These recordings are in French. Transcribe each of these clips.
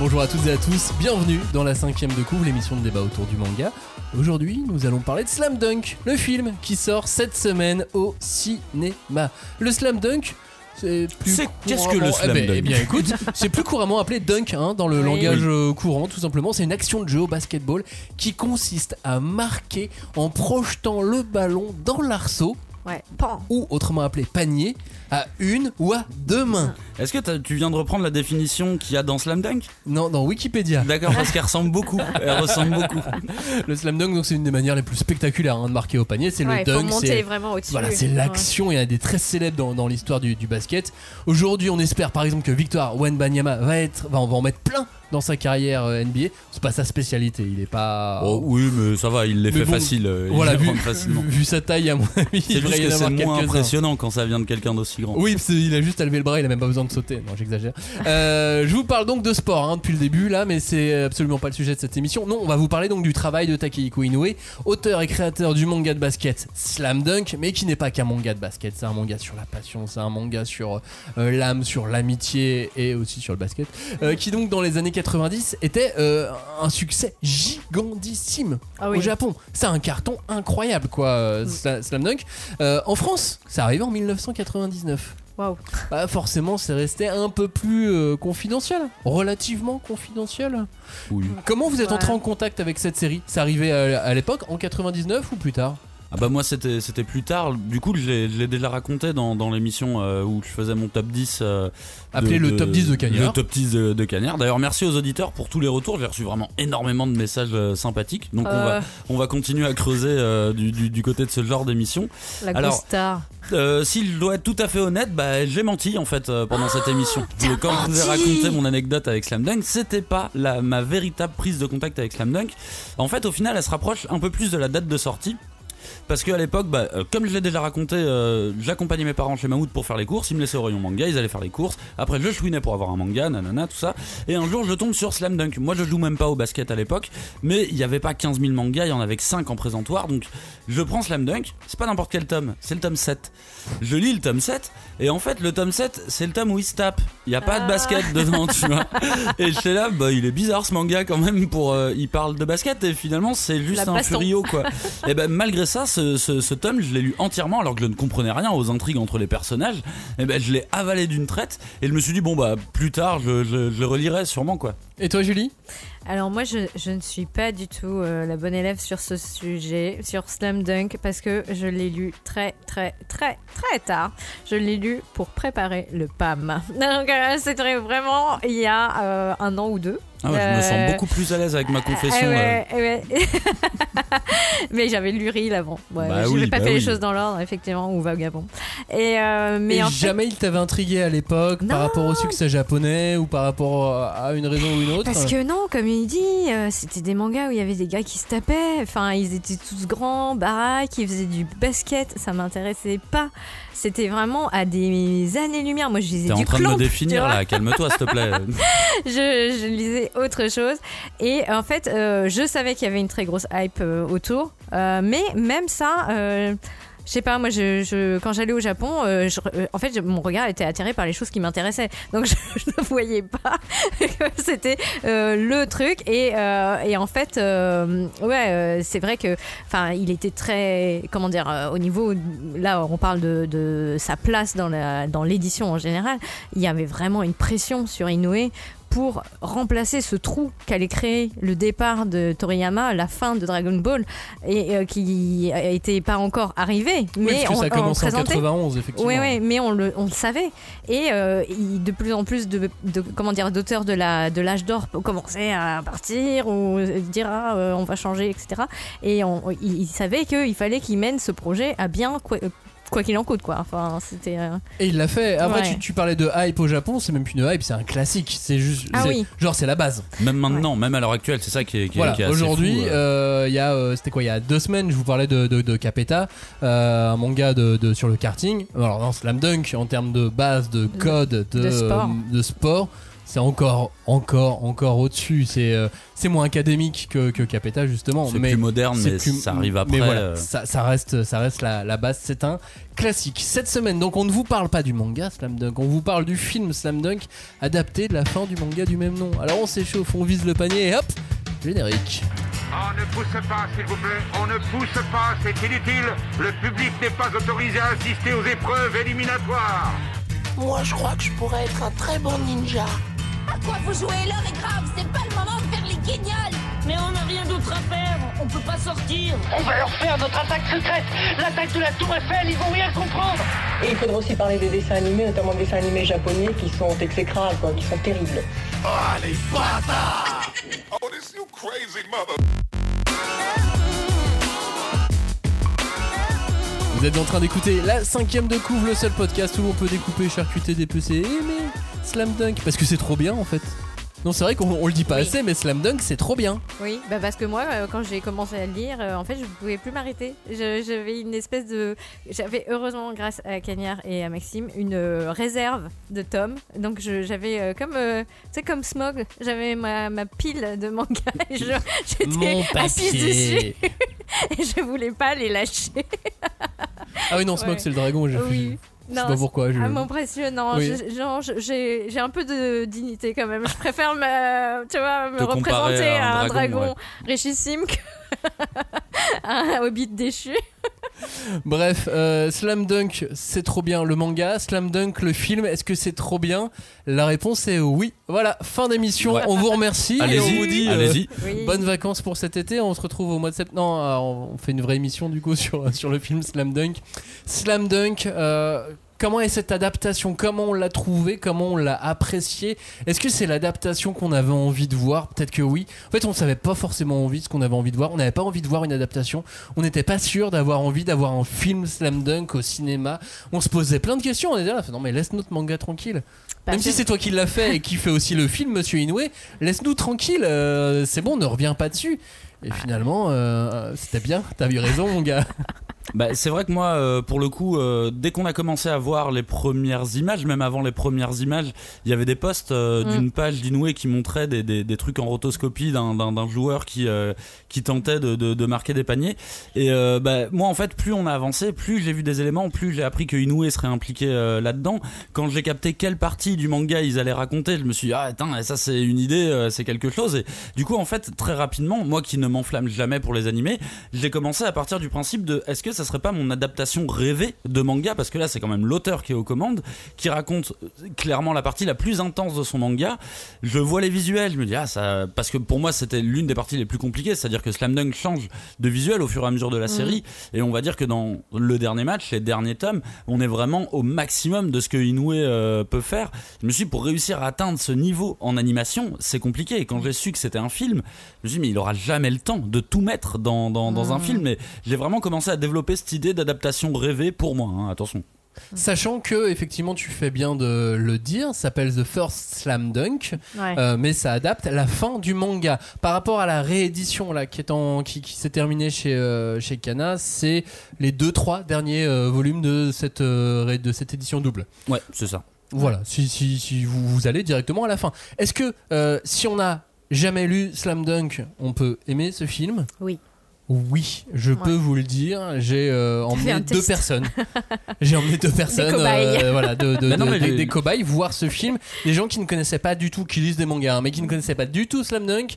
Bonjour à toutes et à tous, bienvenue dans la cinquième de couvre, l'émission de débat autour du manga. Aujourd'hui, nous allons parler de Slam Dunk, le film qui sort cette semaine au cinéma. Le Slam Dunk, c'est plus qu'est-ce que le couramment- Slam eh ben, Dunk Eh bien, écoute, c'est plus couramment appelé dunk hein, dans le Oui. langage euh, courant, tout simplement. C'est une action de jeu au basketball qui consiste à marquer en projetant le ballon dans l'arceau, Ouais, pan. ou autrement appelé panier, à une ou à deux mains. Est-ce que tu viens de reprendre la définition qu'il y a dans Slam Dunk? Non, dans Wikipédia. D'accord, parce qu'elle ressemble beaucoup. Elle ressemble beaucoup. Le slam dunk, donc c'est une des manières les plus spectaculaires hein, de marquer au panier. C'est Ouais, le dunk, c'est vraiment au-dessus. voilà, c'est Ouais. l'action. Il y en a des très célèbres dans, dans l'histoire du, du basket. Aujourd'hui, on espère par exemple que Victor Wenbanyama va être, va, on va en mettre plein dans sa carrière euh, NBA. C'est pas sa spécialité. Il est pas. Oh, oui, mais ça va, il les Mais fait bon, facile. euh, il voilà, les vu, rentre facilement. vu sa taille, à mon avis, C'est il juste que c'est moins impressionnant quand ça vient de quelqu'un d'aussi grand. Oui, qu'il a juste à lever le bras, il a même pas besoin de sauter. Non, j'exagère. Euh, je vous parle donc de sport hein, depuis le début là, mais c'est absolument pas le sujet de cette émission. Non, on va vous parler donc du travail de Takehiko Inoue, auteur et créateur du manga de basket Slam Dunk, mais qui n'est pas qu'un manga de basket. C'est un manga sur la passion, c'est un manga sur euh, l'âme, sur l'amitié et aussi sur le basket, euh, qui donc dans les années 90 était euh, un succès gigantissime Ah oui. au Japon. C'est un carton incroyable quoi, euh, Sla- Slam Dunk. Euh, en France, ça arrivé en 1999. Waouh. Bah forcément c'est resté un peu plus euh, confidentiel, relativement confidentiel. Oui. Comment vous êtes Ouais. entré en contact avec cette série? C'est arrivé à, à l'époque, en 99 ou plus tard? Ah bah moi c'était c'était plus tard. Du coup je l'ai je l'ai déjà raconté dans, dans l'émission euh, où je faisais mon top 10. euh, Appelé le top 10 de Cagnard. Le top 10 de, de Cagnard. D'ailleurs merci aux auditeurs pour tous les retours. J'ai reçu vraiment énormément de messages euh, sympathiques. Donc on, va, Euh, on va continuer à creuser euh, du, du, du côté de ce genre d'émission. la Alors, star. Euh, si je dois être tout à fait honnête, bah, j'ai menti en fait euh, pendant cette émission. t'as Quand je vous ai raconté mon anecdote avec Slam Dunk, c'était pas la, ma véritable prise de contact avec Slam Dunk. En fait, au final, elle se rapproche un peu plus de la date de sortie. Parce qu'à l'époque, bah, euh, comme je l'ai déjà raconté, euh, j'accompagnais mes parents chez Mammouth pour faire les courses. Ils me laissaient au rayon manga, ils allaient faire les courses. Après, je chouinais pour avoir un manga, nanana, tout ça. Et un jour, je tombe sur Slam Dunk. Moi, je joue même pas au basket à l'époque, mais il y avait pas 15 000 mangas, il y en avait que 5 en présentoir. Donc, je prends Slam Dunk. C'est pas n'importe quel tome, c'est le tome 7. Je lis le tome 7, et en fait, le tome 7, c'est le tome où il se tape. Il y a pas de Ah. basket dedans, tu vois. Et j'étais là, bah, il est bizarre ce manga quand même pour. euh, il parle de basket, et finalement, c'est juste La un baston. furio, quoi. Et ben malgré ça, ce, ce, ce tome, je l'ai lu entièrement alors que je ne comprenais rien aux intrigues entre les personnages. Et ben je l'ai avalé d'une traite et je me suis dit bon bah plus tard je, je, je le relirai sûrement quoi. Et toi Julie? Alors moi, je, je ne suis pas du tout euh, la bonne élève sur ce sujet, sur Slam Dunk, parce que je l'ai lu très, très, très, très tard. Je l'ai lu pour préparer le PAM. Donc euh, c'était vraiment il y a euh, un an ou deux. Ah ouais, je me Euh, sens beaucoup plus à l'aise avec ma confession. Euh. ouais, ah ouais. mais j'avais lu Reel avant. Ouais, Bah je oui, n'ai pas bah fait les oui. choses dans l'ordre, effectivement, ou vagabond. Et euh, mais Et en fait, jamais il t'avait intrigué à l'époque par rapport au succès japonais ou par rapport à une raison ou une autre Parce que non, comme il dit, euh, c'était des mangas où il y avait des gars qui se tapaient. Enfin, ils étaient tous grands, baraques, ils faisaient du basket. Ça m'intéressait pas. C'était vraiment à des années-lumière. Moi, je lisais T'es du en train de me définir là, calme-toi s'il te plaît. je, je lisais autre chose. Et en fait, euh, je savais qu'il y avait une très grosse hype euh, autour. Euh, mais même ça, je sais pas, moi, quand j'allais au Japon, euh, euh, en fait, mon regard était attiré par les choses qui m'intéressaient. Donc, je, ne voyais pas que c'était euh, le truc. Et, en fait, ouais, c'est vrai que, enfin, il était très, comment dire, au niveau, là, on parle de, sa place dans la- dans l'édition en général. Il y avait vraiment une pression sur Inoue pour remplacer ce trou qu'allait créer le départ de Toriyama, la fin de Dragon Ball, et euh, qui était pas encore arrivé, Oui, mais parce que on, ça on commencé en présentait. 91 effectivement. Oui, oui, mais on le, on le savait. Et euh, il- de plus en plus de, de- comment dire, d'auteurs de la de l'âge d'or commençaient à partir ou dire ah, euh, on va changer, etc. Et on, il, il savait qu'il fallait qu'il mène ce projet à bien quoi qu'il en coûte, quoi. Enfin, c'était. euh, Et il l'a fait. Après, Ouais. tu, tu parlais de hype au Japon, c'est même plus une hype, c'est un classique. C'est juste. Ah c'est- oui. Genre, c'est la base. Même maintenant, même à l'heure actuelle, c'est ça qui est, qui est- Voilà, qui est assez aujourd'hui, fou, euh. euh, il y a, euh, c'était quoi, il y a deux semaines, je vous parlais de, de, de Capeta, euh, un manga de, de- sur le karting. Alors, dans Slam Dunk, en termes de base, de code, de, de sport. de sport, c'est encore, encore, encore au-dessus. C'est euh, c'est moins académique que, que Capeta justement. C'est mais plus moderne, mais plus- ça arrive après. Mais voilà, euh, ça, ça reste, ça reste la, la base. C'est un classique. Cette semaine, donc, on ne vous parle pas du manga Slam Dunk, on vous parle du film Slam Dunk adapté de la fin du manga du même nom. Alors on s'échauffe, on vise le panier et hop, générique. On ne pousse pas, s'il vous plaît. On ne pousse pas, c'est inutile. Le public n'est pas autorisé à assister aux épreuves éliminatoires. Moi, je crois que je pourrais être un très bon ninja. À quoi vous jouez L'heure est grave, c'est pas le moment de faire les guignols Mais on n'a rien d'autre à faire, on peut pas sortir. On va leur faire notre attaque secrète, l'attaque de la Tour Eiffel, ils vont rien comprendre. Et il faudra aussi parler des dessins animés, notamment des dessins animés japonais qui sont exécrables, quoi, qui sont terribles. Vous êtes en train d'écouter la cinquième de couvre, le seul podcast où on peut découper, charcuter, dépecer, aimer Slam Dunk parce que c'est trop bien en fait. Non, c'est vrai qu'on on le dit pas Oui. assez, mais Slam Dunk c'est trop bien. Oui, bah parce que moi, euh, quand j'ai commencé à le lire, euh, en fait, je pouvais plus m'arrêter. J'avais une espèce de. J'avais heureusement, grâce à Cagnard et à Maxime, une euh, réserve de tomes. Donc j'avais comme. tu sais, comme Smog, j'avais ma, ma pile de manga et j'étais assise dessus et je voulais pas les lâcher. Ah oui, non, Ouais. c'est le dragon, j'ai Oui. Je sais pas pourquoi. Je... Ah, impressionnant. Oui. J'ai j'ai un peu de dignité quand même. Je préfère me, tu vois, me représenter à un à un dragon, dragon, richissime que un hobbit déchu. Bref, euh, Slam Dunk, c'est trop bien le manga. Slam Dunk, le film, est-ce que c'est trop bien? La réponse est oui. Voilà, fin d'émission. Ouais. On vous remercie. et on Allez-y, vous dit euh. Oui. bonnes vacances pour cet été. On se retrouve au mois de septembre. Non, euh, on fait une vraie émission du coup sur, sur le film Slam Dunk. Slam Dunk. euh, Comment est cette adaptation? Comment on l'a trouvé Comment on l'a apprécié Est-ce que c'est l'adaptation qu'on avait envie de voir? Peut-être que oui. En fait, on savait pas forcément envie de ce qu'on avait envie de voir. On n'avait pas envie de voir une adaptation. On n'était pas sûr d'avoir envie d'avoir un film Slam Dunk au cinéma. On se posait plein de questions. On était là, non mais laisse notre manga tranquille. Même si c'est toi qui l'as fait et qui fait aussi le film, Monsieur Inoue, laisse-nous tranquille. euh, c'est bon, ne reviens pas dessus. Et finalement, euh, c'était bien. T'as eu raison, mon gars. Bah, c'est vrai que moi, euh, pour le coup, euh, dès qu'on a commencé à voir les premières images, même avant les premières images, il y avait des posts euh, Mm. d'une page d'Inoue qui montrait des, des, des trucs en rotoscopie d'un, joueur qui, qui tentait de, de, de marquer des paniers. Et bah, moi, en fait, plus on a avancé, plus j'ai vu des éléments, plus j'ai appris que Inoue serait impliqué là-dedans. Quand j'ai capté quelle partie du manga ils allaient raconter, je me suis dit, ah, attends, ça c'est une idée, c'est quelque chose. Et du coup, en fait, très rapidement, moi qui ne m'enflamme jamais pour les animés, j'ai commencé à partir du principe de est-ce que ça serait pas mon adaptation rêvée de manga parce que là c'est quand même l'auteur qui est aux commandes qui raconte euh, clairement la partie la plus intense de son manga. Je vois les visuels je me dis ah ça parce que pour moi c'était l'une des parties les plus compliquées c'est-à-dire que Slam Dunk change de visuel au fur et à mesure de la série. Et on va dire que dans le dernier match les derniers tomes on est vraiment au maximum de ce que Inoue euh, peut faire. Je me suis dit, pour réussir à atteindre ce niveau en animation c'est compliqué. Et quand j'ai su que c'était un film je me suis dit, mais il aura jamais le temps de tout mettre dans, dans, dans un film. Et j'ai vraiment commencé à développer cette idée d'adaptation rêvée pour moi. hein, attention. Sachant que, effectivement, tu fais bien de le dire, ça s'appelle The First Slam Dunk, Ouais. euh, mais ça adapte la fin du manga. Par rapport à la réédition là, qui, est en, qui, qui s'est terminée chez, euh, chez Kana, c'est les deux trois derniers euh, volumes de cette, euh, de cette édition double. Ouais, c'est ça. Voilà, si, si, si vous, vous allez directement à la fin. Est-ce que euh, si on n'a jamais lu Slam Dunk, on peut aimer ce film? Oui. Oui, je peux vous le dire. J'ai euh, emmené deux personnes. J'ai emmené deux personnes, cobayes. euh, voilà, de, non, des, des cobayes voir ce film. Des gens qui ne connaissaient pas du tout, qui lisent des mangas, hein, mais qui ne connaissaient pas du tout Slam Dunk,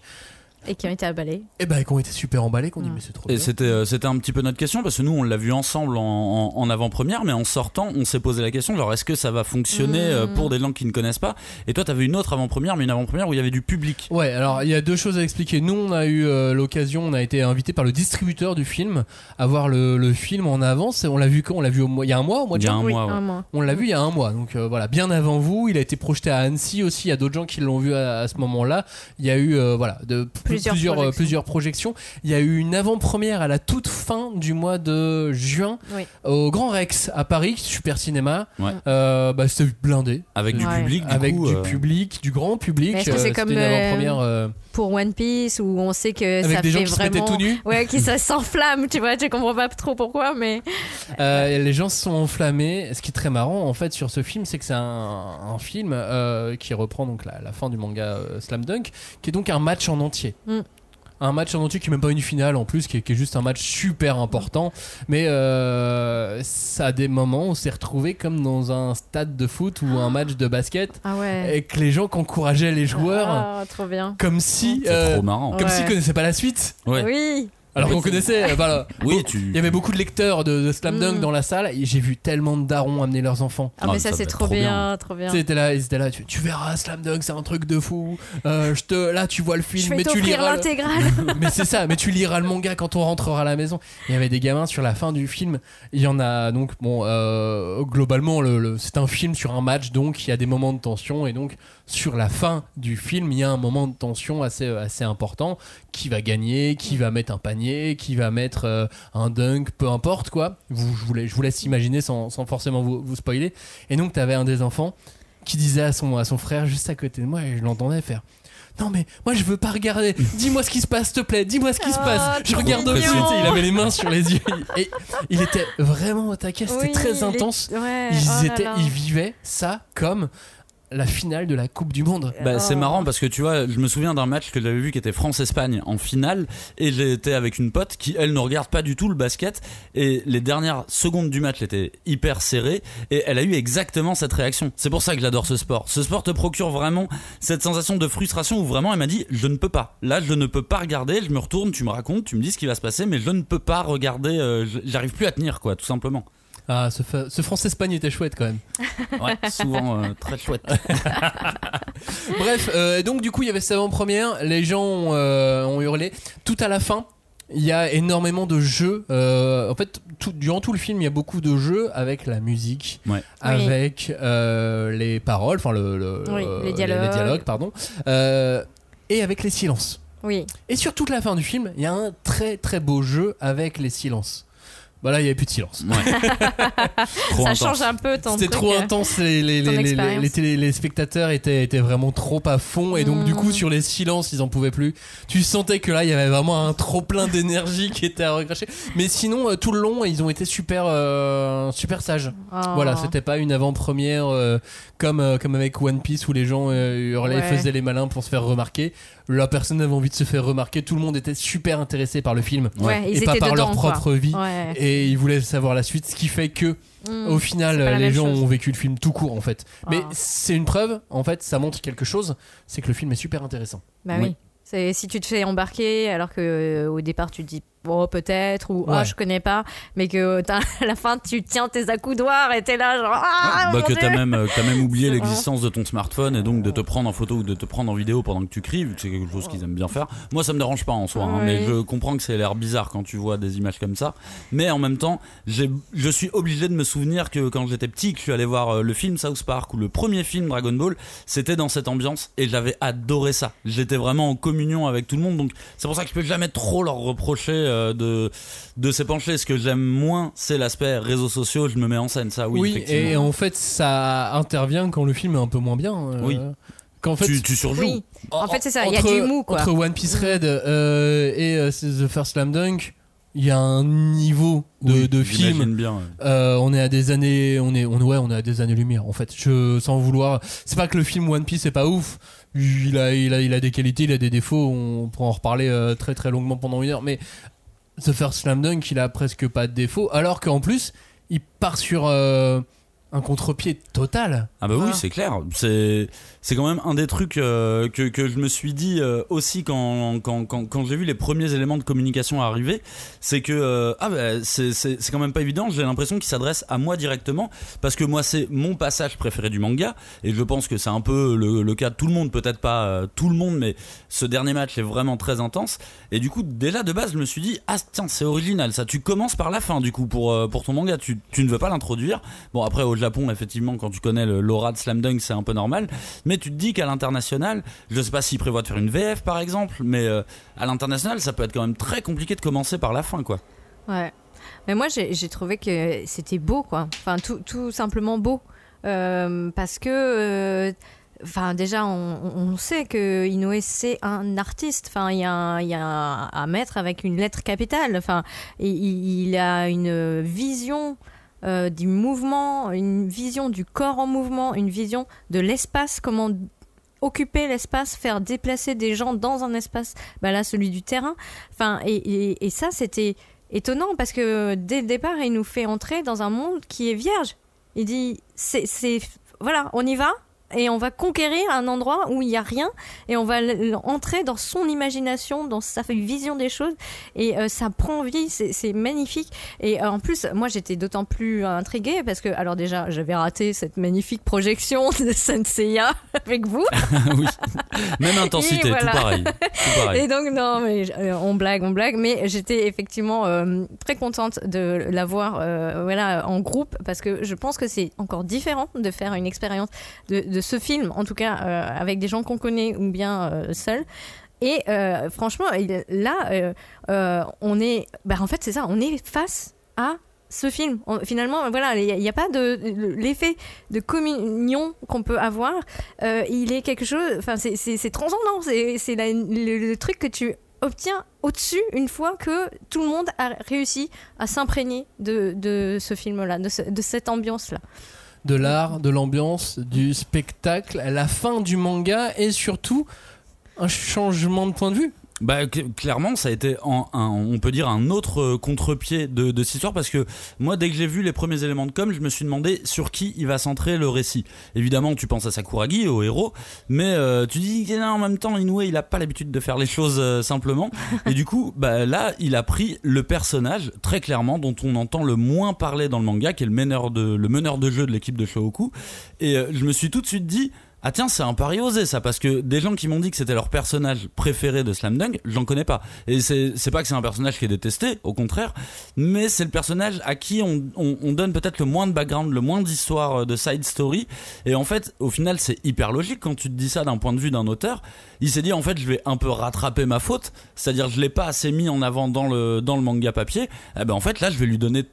Et qui ont été emballés. et ben qui ont été super emballés, qu'on dit Mm. mais c'est trop Et bien. c'était euh, c'était un petit peu notre question parce que nous on l'a vu ensemble en, en- en avant-première, mais en sortant on s'est posé la question genre est-ce que ça va fonctionner euh, Mm. pour des langues qui ne connaissent pas? Et toi t'avais une autre avant-première, mais une avant-première où il y avait du public. Ouais, alors il y a deux choses à expliquer. Nous, on a eu euh, l'occasion, on a été invité par le distributeur du film à voir le, le film en avance. Et on l'a vu quand? On l'a vu au mois- il y a un mois, au mois de Il y a juin un oui, mois. ouais. un mois. On l'a vu il y a un mois, donc euh, voilà, bien avant vous. Il a été projeté à Annecy aussi. Il y a d'autres gens qui l'ont vu à, à ce moment-là. Il y a eu euh, voilà de Plusieurs plusieurs, euh, projections. plusieurs projections. Il y a eu une avant-première à la toute fin du mois de juin Oui. au Grand Rex à Paris, Super Cinéma. Ouais. Euh, bah, c'était blindé Avec du Ouais. public, du avec coup, du euh, public, du grand public. Mais est-ce que c'est c'était comme, une euh, avant-première. Pour One Piece où on sait que Avec ça des gens fait qui se mettaient vraiment tout nus ouais qui ça s'enflamme tu vois je comprends pas trop pourquoi mais Euh, les gens se sont enflammés. Ce qui est très marrant en fait sur ce film, c'est que c'est un, un film euh, qui reprend donc la, la fin du manga euh, Slam Dunk, qui est donc un match en entier. Mm. Un match en entier qui est même pas une finale en plus, qui est, qui est juste un match super important. Mais euh, ça a des moments où on s'est retrouvé comme dans un stade de foot ou un match de basket, ah ouais et que les gens qui encourageaient les joueurs Ah, trop bien comme si, euh, trop marrant. comme Ouais. s'ils connaissaient pas la suite. Ouais. oui Alors Oui, qu'on c'est- connaissait. euh, voilà. Oui, tu. Il y avait beaucoup de lecteurs de, de Slam Dunk Mm. dans la salle et j'ai vu tellement de darons amener leurs enfants. ah Ah, mais ça, ça c'est trop, bien, trop bien étaient là, ils étaient là, tu, tu verras Slam Dunk, c'est un truc de fou. Euh, je te, là, tu vois le je film, vais mais tu liras. le- l'intégrale mais c'est ça, mais tu liras le manga quand on rentrera à la maison. Il y avait des gamins sur la fin du film. Il y en a donc, bon, euh, globalement, le, le- c'est un film sur un match, donc il y a des moments de tension. Et donc, sur la fin du film, il y a un moment de tension assez, assez important. Qui va gagner, qui va mettre un panier, qui va mettre euh, un dunk, peu importe quoi. Vous, je, vous laisse, je vous laisse imaginer sans, sans forcément vous, vous spoiler. Et donc, tu avais un des enfants qui disait à son, à son frère juste à côté de moi, et je l'entendais faire. Non mais moi je veux pas regarder. Dis-moi ce qui se passe, s'il te plaît. Dis-moi ce qui se passe. Je trop regarde au mignon. Il avait les mains sur les yeux. Et il était vraiment au taquet. C'était Oui, très est- intense. ouais, Ils oh là étaient, là. ils vivaient ça comme la finale de la Coupe du Monde. Bah, c'est Oh. marrant parce que tu vois, je me souviens d'un match que j'avais vu qui était France-Espagne en finale et j'étais avec une pote qui, elle, ne regarde pas du tout le basket et les dernières secondes du match étaient hyper serrées et elle a eu exactement cette réaction. C'est pour ça que j'adore ce sport. Ce sport te procure vraiment cette sensation de frustration où vraiment elle m'a dit je ne peux pas. Là, je ne peux pas regarder. Je me retourne, tu me racontes, tu me dis ce qui va se passer, mais je ne peux pas regarder. euh, J'arrive plus à tenir quoi, tout simplement. Ah, ce, ce France-Espagne était chouette quand même. Ouais, souvent euh, très chouette. Bref, euh, donc du coup il y avait cette avant-première. Les gens ont, euh, ont hurlé. Tout à la fin. Il y a énormément de jeux. euh, en fait, tout- durant tout le film, il y a beaucoup de jeux avec la musique, Ouais. avec euh, les paroles, enfin le, le- Oui, euh, les dialogues. pardon, euh, et avec les silences. oui Et sur toute la fin du film, il y a un très très beau jeu avec les silences. Voilà, il n'y avait plus de silence. Ouais. Ça intense. change un peu ton C'était trop euh. intense, les, les, ton les, les, expérience. les télé- les spectateurs étaient, étaient vraiment trop à fond et donc du coup Mm. sur les silences ils en pouvaient plus. Tu sentais que là il y avait vraiment un trop plein d'énergie qui était à recracher. Mais sinon euh, tout le long ils ont été super euh, super sages. Oh. Voilà, c'était pas une avant-première euh, comme, euh, comme avec One Piece où les gens euh, hurlaient, Ouais. faisaient les malins pour se faire remarquer. La personne avait envie de se faire remarquer, tout le monde était super intéressé par le film ouais, ils et pas par dedans, leur quoi. propre vie. ouais. Et ils voulaient savoir la suite, ce qui fait que Mm. au final, les gens chose. ont vécu le film tout court en fait. Mais Ah. c'est une preuve, en fait, ça montre quelque chose, c'est que le film est super intéressant. Bah Oui. si tu te fais embarquer alors que euh, au départ tu te dis oh peut-être ou ah Ouais. je connais pas mais que à la fin tu tiens tes accoudoirs et t'es là genre ah Bah, mon que t'as même, euh, t'as même oublié l'existence de ton smartphone et donc de te prendre en photo ou de te prendre en vidéo pendant que tu cries, vu que c'est quelque chose qu'ils aiment bien faire. Moi, ça me dérange pas en soi, hein, mais je comprends que c'est l'air bizarre quand tu vois des images comme ça. Mais en même temps, je suis obligé de me souvenir que quand j'étais petit, que je suis allé voir euh, le film South Park ou le premier film Dragon Ball, c'était dans cette ambiance et j'avais adoré ça. J'étais vraiment en communion avec tout le monde, donc c'est pour ça que je peux jamais trop leur reprocher euh, de de s'épancher. Ce que j'aime moins, c'est l'aspect réseaux sociaux. Je me mets en scène, ça, oui. effectivement. et en fait, ça intervient quand le film est un peu moins bien. euh, Oui. Qu'en fait, tu, tu surjoues. oui en fait c'est ça il y a du mou quoi Entre One Piece Red euh, et euh, The First Slam Dunk, il y a un niveau de, Oui, de film. bien. ouais. Euh, on est à des années, on est, on, ouais, on est à des années lumière. En fait, je, sans vouloir, c'est pas que le film One Piece est pas ouf. Il a, il a, il a des qualités, il a des défauts. On pourra en reparler euh, très très longuement pendant une heure. Mais The First Slam Dunk, il a presque pas de défauts. Alors qu'en plus, il part sur euh, un contre-pied total. Ah bah oui, c'est clair. C'est c'est quand même un des trucs euh, que, que je me suis dit euh, aussi quand, quand, quand, quand j'ai vu les premiers éléments de communication arriver, c'est que euh, ah bah, c'est c'est c'est quand même pas évident. J'ai l'impression qu'il s'adresse à moi directement parce que moi c'est mon passage préféré du manga et je pense que c'est un peu le, le cas de tout le monde, peut-être pas tout le monde, mais ce dernier match est vraiment très intense. Et du coup déjà de base je me suis dit ah tiens c'est original ça. Tu commences par la fin du coup pour pour ton manga. Tu tu ne veux pas l'introduire. Bon après au Japon effectivement quand tu connais l'aura de Slam Dunk c'est un peu normal. Mais tu te dis qu'à l'international, je sais pas s'ils prévoient de faire une VF par exemple, mais euh, à l'international, ça peut être quand même très compliqué de commencer par la fin, quoi. Ouais. Mais moi, j'ai trouvé que c'était beau, quoi. Enfin, tout, simplement beau. Euh, parce que euh, Enfin, déjà, on, sait que Inoue c'est un artiste. Enfin, il y a, un, il y a un, maître avec une lettre capitale. Enfin, il a une vision euh, du mouvement, une vision du corps en mouvement, une vision de l'espace, comment occuper l'espace, faire déplacer des gens dans un espace, bah là celui du terrain. Enfin, et, et, et ça c'était étonnant parce que dès le départ il nous fait entrer dans un monde qui est vierge. Il dit c'est c'est voilà on y va? Et on va conquérir un endroit où il n'y a rien et on va entrer dans son imagination, dans sa vision des choses et euh, ça prend vie, c'est magnifique. Et euh, en plus, moi j'étais d'autant plus intriguée parce que, alors déjà, j'avais raté cette magnifique projection de Senseiya avec vous. oui. Même intensité, voilà. tout pareil. Tout pareil. Et donc, non, mais euh, on blague, on blague, mais j'étais effectivement très contente de la voir voilà, en groupe parce que je pense que c'est encore différent de faire une expérience de, de ce film, en tout cas euh, avec des gens qu'on connaît ou bien euh, seul. Et euh, franchement, là, on est. Bah, en fait, c'est ça, on est face à ce film. Finalement, voilà, il n'y a, pas de. L'effet de communion qu'on peut avoir, il est quelque chose. Enfin, c'est- transcendant. C'est le, truc que tu obtiens au-dessus une fois que tout le monde a réussi à s'imprégner de, ce film-là, de cette ambiance-là. De l'art, de l'ambiance, du spectacle, la fin du manga et surtout un changement de point de vue. Bah cl- clairement ça a été en- un, on peut dire un autre euh, contre-pied de, de cette histoire parce que moi dès que j'ai vu les premiers éléments de com je me suis demandé sur qui il va centrer le récit. Évidemment tu penses à Sakuragi au héros mais euh, tu dis non, en même temps Inoue il a pas l'habitude de faire les choses euh, simplement. Et du coup bah là il a pris le personnage très clairement dont on entend le moins parler dans le manga qui est le meneur de le meneur de jeu de l'équipe de Shohoku. Et euh, je me suis tout de suite dit ah tiens, c'est un pari osé ça, parce que des gens qui m'ont dit que c'était leur personnage préféré de Slam Dunk, j'en connais pas. Et c'est pas que c'est un personnage qui est détesté, au contraire, mais c'est le personnage à qui on donne peut-être le moins de background, le moins d'histoire, euh, de side story. Et en fait, au final, c'est hyper logique quand tu te dis ça d'un point de vue d'un auteur. Il s'est dit en fait, je vais un peu rattraper ma faute, c'est-à-dire je l'ai pas assez mis en avant dans le dans le manga papier. Eh ben en fait, là, je vais lui donner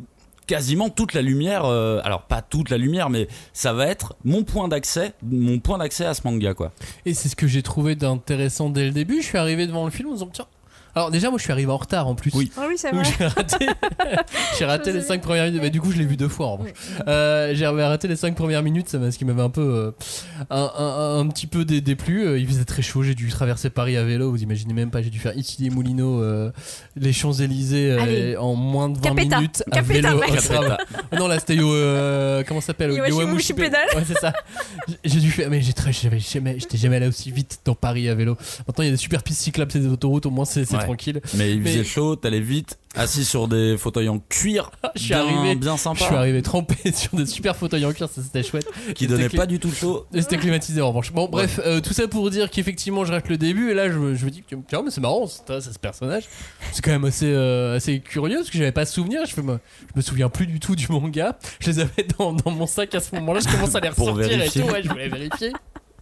quasiment toute la lumière euh, alors pas toute la lumière mais ça va être mon point d'accès mon point d'accès à ce manga quoi Et c'est ce que j'ai trouvé d'intéressant dès le début. Je suis arrivé devant le film en disant tiens. Alors déjà moi je suis arrivé en retard en plus. Oui. Ah oui, c'est Donc j'ai raté, j'ai raté les sais. 5 premières minutes. Mais du coup je l'ai vu deux fois en revanche. Euh, j'ai raté les 5 premières minutes, ça m'a- ce qui m'avait un peu euh, un, un- un petit peu dé- déplu. Euh, Il faisait très chaud, j'ai dû traverser Paris à vélo. Vous imaginez même pas, j'ai dû faire ici les Moulineaux, euh, les Champs Élysées en moins de 20 Capeta. minutes à Capeta, vélo. non là c'était euh, comment ça s'appelle? Yowamushi Pedal. Ouais c'est ça. J'ai- dû faire, mais j'ai très, j'étais jamais allé aussi vite dans Paris à vélo. Maintenant il y a des super pistes cyclables, c'est des autoroutes, au moins c'est Ouais. tranquille. mais il Mais- faisait chaud t'allais vite assis sur des fauteuils en cuir Je suis bien, arrivé- bien Je sympa suis arrivé trempé sur des super fauteuils en cuir, ça c'était chouette. qui donnait clé- pas du tout chaud C'était climatisé en revanche. Bon, bref, euh, tout ça pour dire qu'effectivement, je rate le début et là, je, me- je me dis, tiens, mais c'est marrant, c'est c'est ce personnage. C'est quand même assez, euh, assez curieux parce que j'avais pas souvenir. Je, fais, moi, je me souviens plus du tout du manga. Je les avais dans, dans mon sac à ce moment-là. Je commence à les ressortir et tout. Ouais, je voulais vérifier.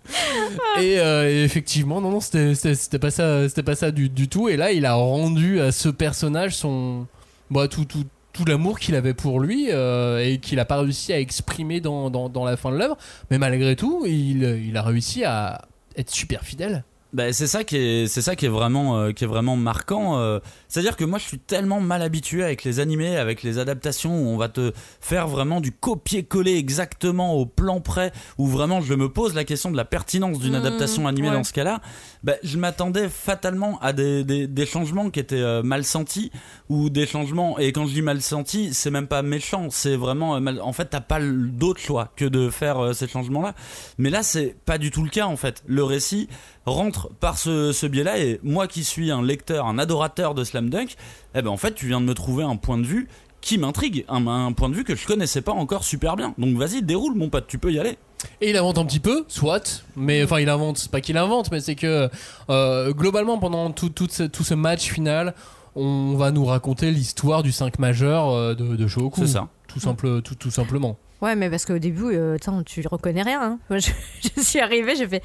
Et, euh, et effectivement, non, non, c'était pas ça, c'était pas ça du, tout. Et là, il a rendu à ce personnage son, bah, tout, tout, tout l'amour qu'il avait pour lui euh, et qu'il a pas réussi à exprimer dans, la fin de l'œuvre. Mais malgré tout, il a réussi à être super fidèle. Bah, c'est ça qui est c'est ça qui est vraiment euh, qui est vraiment marquant euh. c'est-à-dire que moi je suis tellement mal habitué avec les animés avec les adaptations où on va te faire vraiment du copier-coller exactement au plan près où vraiment je me pose la question de la pertinence d'une Mmh, adaptation animée ouais. dans ce cas-là bah, je m'attendais fatalement à des, des, des changements qui étaient euh, mal sentis ou des changements et quand je dis mal sentis c'est même pas méchant c'est vraiment euh, mal... en fait t'as pas d'autre choix que de faire euh, ces changements là mais là c'est pas du tout le cas en fait le récit rentre par ce, ce biais-là et moi qui suis un lecteur, un adorateur de Slam Dunk, eh ben en fait tu viens de me trouver un point de vue qui m'intrigue, un, un point de vue que je connaissais pas encore super bien. Donc vas-y, déroule mon pote, tu peux y aller. Et il invente un petit peu, soit, mais enfin il invente, c'est pas qu'il invente, mais c'est que euh, globalement pendant tout, tout, ce, tout ce match final, on va nous raconter l'histoire du 5 majeur euh, de, de Shohoku. C'est ça. Tout, simple, tout, tout simplement. Ouais, mais parce qu'au début, euh, tu reconnais rien. hein. Moi, je, je suis arrivée, j'ai fait.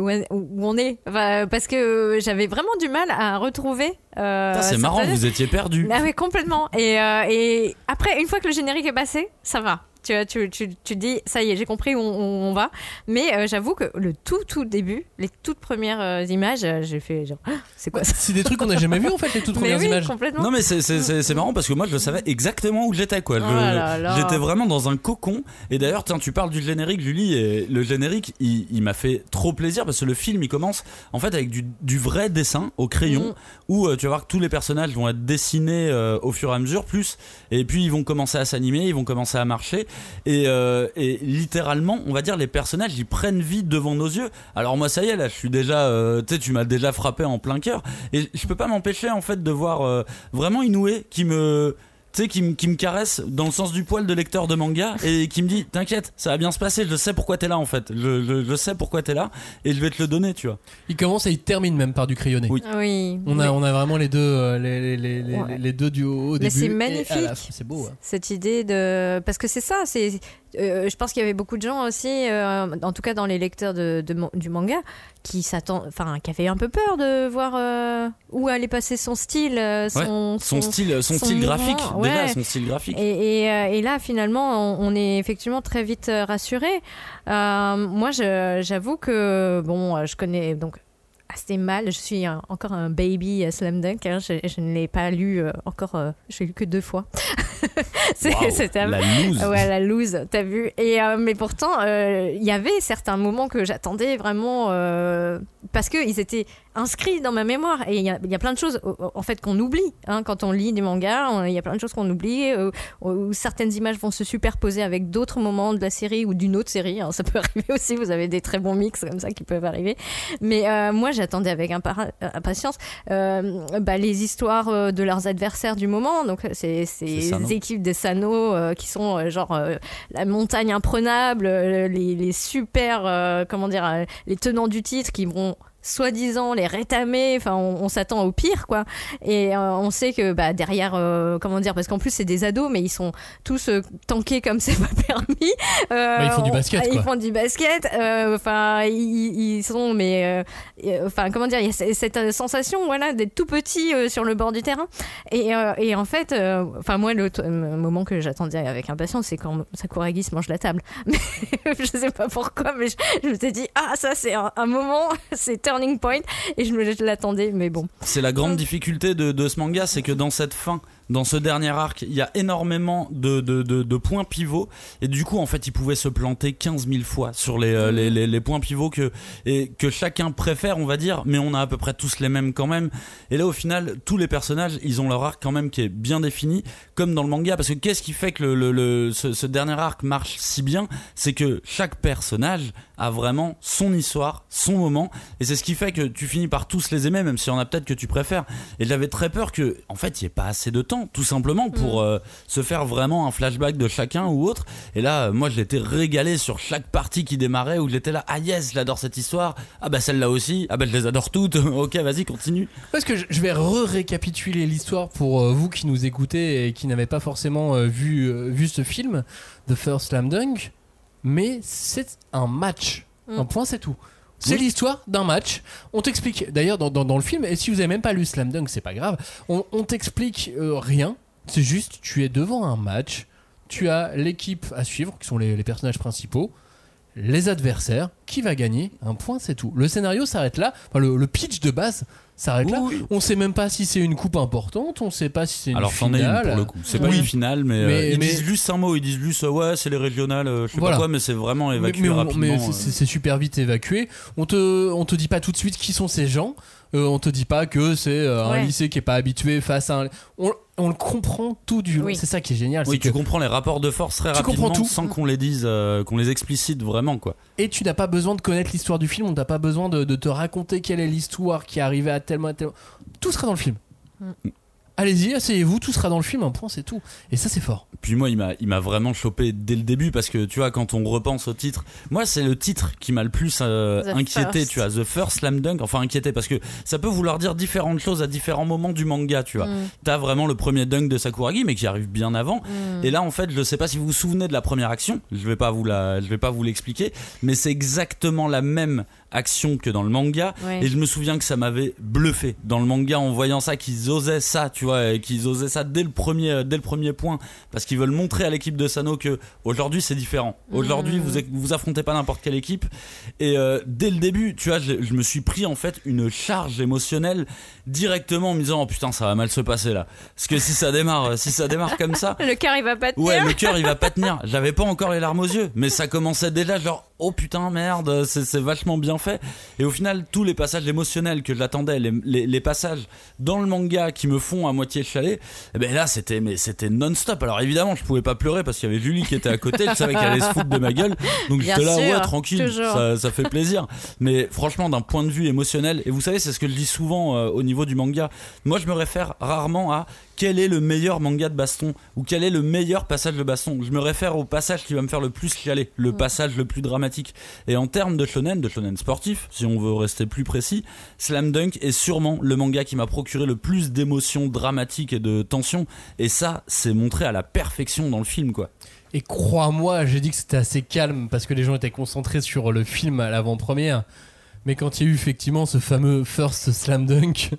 Mais où, on est? Enfin, Parce que j'avais vraiment du mal à retrouver. euh, c'est marrant, vous étiez perdu. Ah oui, complètement. Et, euh, et après, une fois que le générique est passé, ça va. Tu vois, tu, tu, tu te dis, ça y est, j'ai compris où on, on va. Mais euh, j'avoue que le tout, tout début, les toutes premières euh, images, euh, j'ai fait genre, Ah, c'est quoi ça? C'est des trucs qu'on n'a jamais vu en fait, les toutes Mais premières oui, images. complètement. Non mais c'est- c'est c'est- c'est marrant parce que moi je savais exactement où j'étais quoi. Oh. J'étais vraiment dans un cocon. Et d'ailleurs tiens tu parles du générique Julie et le générique il, il m'a fait trop plaisir parce que le film il commence en fait avec du, du vrai dessin au crayon Mm. où euh, tu vas voir que tous les personnages vont être dessinés euh, au fur et à mesure plus et puis ils vont commencer à s'animer, ils vont commencer à marcher et, euh, et littéralement on va dire les personnages ils prennent vie devant nos yeux. Alors moi ça y est là je suis déjà euh, tu sais tu m'as déjà frappé en plein cœur et je peux pas m'empêcher en fait de voir euh, vraiment Inoue qui me tu sais, qui, me- qui me caresse dans le sens du poil de lecteur de manga et qui me dit T'inquiète, ça va bien se passer, je sais pourquoi t'es là en fait. Je, je, je sais pourquoi t'es là et je vais te le donner, tu vois. Il commence et il termine même par du crayonné. Oui. Ah Oui. On a, on a vraiment les deux, euh, les, les, les, Ouais. les deux du au, Mais début. c'est et à la magnifique. fin. C'est beau. hein. Cette idée de. Parce que c'est ça, c'est. Euh, je pense qu'il y avait beaucoup de gens aussi, euh, en tout cas dans les lecteurs de, du manga, qui s'attendent. Enfin, qui avaient un peu peur de voir euh, où allait passer son style, son, Son style, son son style graphique, ouais. déjà, son style graphique. Et, et, et là, finalement, on, on est effectivement très vite rassuré. Moi, j'avoue que bon, je connais donc assez mal. Je suis un- encore un baby à Slam Dunk. hein. Je, je ne l'ai pas lu euh, encore. euh, je l'ai lu que deux fois. C'est- un- la loose. Ouais, la loose, t'as vu. Et euh, mais pourtant, euh, il y avait certains moments que j'attendais vraiment euh, parce que ils étaient inscrits dans ma mémoire. Et il y a, il y a plein de choses, euh, en fait, qu'on oublie hein, quand on lit des mangas. Il y a plein de choses qu'on oublie, euh, où certaines images vont se superposer avec d'autres moments de la série ou d'une autre série. hein. Ça peut arriver aussi. Vous avez des très bons mix comme ça qui peuvent arriver. Mais euh, moi, j'attendais avec euh, impatience euh, bah, les histoires euh, de leurs adversaires du moment. Donc, c'est ces Sano. équipes des Sano euh, qui sont genre la montagne imprenable, les, les super, comment dire, les tenants du titre qui vont soi-disant les rétamer, enfin on, on s'attend au pire quoi. Et euh, on sait que bah, derrière euh, comment dire parce qu'en plus c'est des ados mais ils sont tous euh, tankés comme c'est pas permis. Euh, Bah, ils font du basket, ils font du basket euh, enfin ils, ils sont mais enfin comment dire il y a cette sensation voilà d'être tout petit sur le bord du terrain. Et, euh, et en fait euh, enfin moi le, moment que j'attendais avec impatience c'est quand Sakuragi se mange la table. Mais je sais pas pourquoi mais je, je me suis dit ah ça c'est un, un moment c'est turning point. Et je me l'attendais mais bon. C'est la grande difficulté de, de ce manga, c'est que dans cette fin, dans ce dernier arc, il y a énormément de, de, de, de points pivots. Et du coup, en fait, il pouvait se planter 15 000 fois sur les, euh, les, les, les points pivots que, et, que chacun préfère, on va dire, mais on a à peu près tous les mêmes quand même. Et là, au final, tous les personnages, ils ont leur arc quand même qui est bien défini, comme dans le manga. Parce que qu'est-ce qui fait que le, le, le- ce, ce dernier arc marche si bien? C'est que chaque personnage a vraiment son histoire, son moment. Et c'est ce qui fait que tu finis par tous les aimer, même s'il y en a peut-être que tu préfères. Et j'avais très peur que, en fait, il n'y ait pas assez de temps, tout simplement, pour euh, se faire vraiment un flashback de chacun ou autre. Et là, euh, moi, je l'étais régalé sur chaque partie qui démarrait, où j'étais là, ah yes, j'adore cette histoire. Ah bah celle-là aussi. Ah bah je les adore toutes. ok, vas-y, continue. Parce que je vais re-récapituler l'histoire pour euh, vous qui nous écoutez et qui n'avez pas forcément vu, vu ce film, The First Slam Dunk. Mais c'est un match. Mm. Un point, c'est tout. C'est Oui. l'histoire d'un match. On t'explique, d'ailleurs, dans, dans, dans le film, et si vous avez même pas lu Slam Dunk, c'est pas grave, on, on t'explique euh, rien. C'est juste, tu es devant un match, tu as l'équipe à suivre, qui sont les, les personnages principaux, les adversaires, qui va gagner, un point, c'est tout. Le scénario s'arrête là, enfin, le, le pitch de base s'arrête là. Oui. On sait même pas si c'est une coupe importante, on sait pas si c'est une Alors c'en est une finale. pour le coup. C'est pas Oui. une finale, mais, euh, Mais- ils mais- disent juste un mot. Ils disent juste euh, ouais, c'est les régionales, euh, je sais Voilà. pas quoi, mais c'est vraiment évacué mais on- rapidement. mais euh. c'est- super vite évacué. On te, on te dit pas tout de suite qui sont ces gens. Euh, on te dit pas que c'est euh, un lycée qui est pas habitué face à un. On, on le comprend tout du long. Oui. C'est ça qui est génial. Oui, c'est tu que- comprends les rapports de force très Tu comprends rapidement tout. sans qu'on les dise, euh, qu'on les explicite vraiment quoi. Et tu n'as pas besoin de connaître l'histoire du film. On n'a pas besoin de, de te raconter quelle est l'histoire qui est arrivée à tel moment. à tel moment. Tout sera dans le film. Mm. Allez-y, asseyez-vous, tout sera dans le film, un point, c'est tout. Et ça, c'est fort. Puis moi, il m'a, il m'a vraiment chopé dès le début parce que tu vois, quand on repense au titre, moi, c'est le titre qui m'a le plus euh, The inquiété, First. tu vois, The First Slam Dunk. Enfin, inquiété parce que ça peut vouloir dire différentes choses à différents moments du manga, tu vois. Mm. T'as vraiment le premier dunk de Sakuragi, mais qui arrive bien avant. Mm. Et là, en fait, je sais pas si vous vous souvenez de la première action. Je vais pas vous la, je vais pas vous l'expliquer, mais c'est exactement la même action que dans le manga. Ouais. Et je me souviens que ça m'avait bluffé dans le manga en voyant ça, qu'ils osaient ça, tu vois, et qu'ils osaient ça dès le premier, dès le premier point, parce qu'ils veulent montrer à l'équipe de Sano que aujourd'hui c'est différent. Aujourd'hui, vous vous affrontez pas n'importe quelle équipe. Et euh, dès le début, tu vois, je, je me suis pris en fait une charge émotionnelle directement en me disant oh putain ça va mal se passer là. Parce que si ça démarre, si ça démarre comme ça, Le cœur, il va pas tenir. Ouais, le cœur il va pas tenir. J'avais pas encore les larmes aux yeux, mais ça commençait déjà genre oh putain merde, c'est vachement bien fait. Et au final, tous les passages émotionnels que j'attendais, les, les, les passages dans le manga qui me font à moitié chaler, eh ben là c'était mais c'était non-stop. Alors évidemment, je pouvais pas pleurer parce qu'il y avait Julie qui était à côté, je savais qu'elle allait se foutre de ma gueule, donc Bien j'étais là sûr, ouais tranquille, ça fait plaisir. Mais franchement, d'un point de vue émotionnel, et vous savez, c'est ce que je dis souvent euh, au niveau du manga. Moi, je me réfère rarement à quel est le meilleur manga de baston ou quel est le meilleur passage de baston. Je me réfère au passage qui va me faire le plus chialer, le passage le plus dramatique. Et en termes de shonen, de shonen sportif, si on veut rester plus précis, Slam Dunk est sûrement le manga qui m'a procuré le plus d'émotions dramatiques et de tensions. Et ça, c'est montré à la perfection dans le film, quoi. Et crois-moi, j'ai dit que c'était assez calme parce que les gens étaient concentrés sur le film à l'avant-première. Mais quand il y a eu effectivement ce fameux First Slam Dunk,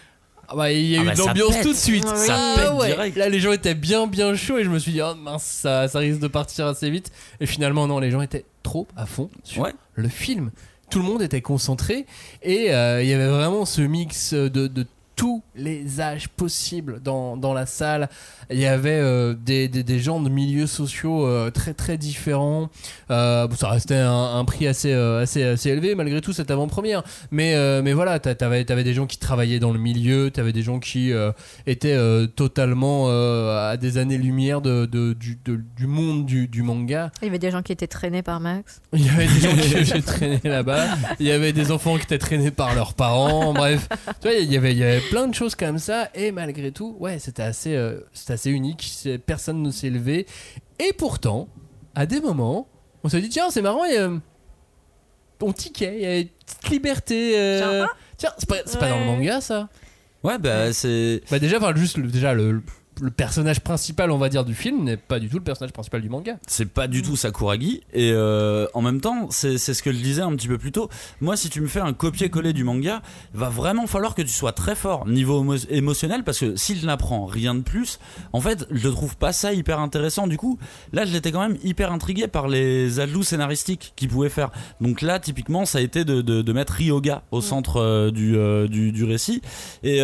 ah bah, il y a Ah eu bah, de l'ambiance tout de suite. Ah. Ça pète ouais. direct. Là, les gens étaient bien, bien chauds et je me suis dit, oh mince, ça, ça risque de partir assez vite. Et finalement, non, les gens étaient trop à fond sur Ouais. le film. Tout le monde était concentré et euh, il y avait vraiment ce mix de, de tous les âges possibles dans, dans la salle. Il y avait euh, des, des, des gens de milieux sociaux euh, très très différents. Euh, bon, ça restait un, un prix assez, assez, assez élevé malgré tout cette avant-première. Mais, mais voilà, t'a- t'avais avais des gens qui travaillaient dans le milieu, t'avais des gens qui étaient totalement à des années-lumière de, de- du, de- du monde du, du manga. Il y avait des gens qui étaient traînés par Max. Il y avait des gens qui étaient traînés là-bas. Il y avait des enfants qui étaient traînés par leurs parents. Bref, tu vois, il y avait, il y avait plein de choses comme ça. Et malgré tout, ouais, c'était assez, euh, c'était assez unique. Personne ne s'est levé. Et pourtant, à des moments, on s'est dit tiens, c'est marrant. y a- on tiquait. Il y avait une petite liberté. euh, Genre, Tiens, c'est pas, c'est pas dans le manga ça? Ouais, bah c'est. Bah déjà, enfin, juste le- déjà le, le personnage principal, on va dire, du film n'est pas du tout le personnage principal du manga. c'est pas du tout Sakuragi et euh, en même temps c'est ce que je disais un petit peu plus tôt moi si tu me fais un copier-coller du manga va vraiment falloir que tu sois très fort niveau émo- émotionnel parce que si je n'apprends rien de plus en fait je trouve pas ça hyper intéressant. Du coup là j'étais quand même hyper intrigué par les ajouts scénaristiques qu'ils pouvaient faire. Donc là typiquement ça a été de, de, de mettre Ryoga au centre euh, du, euh, du, du récit. Et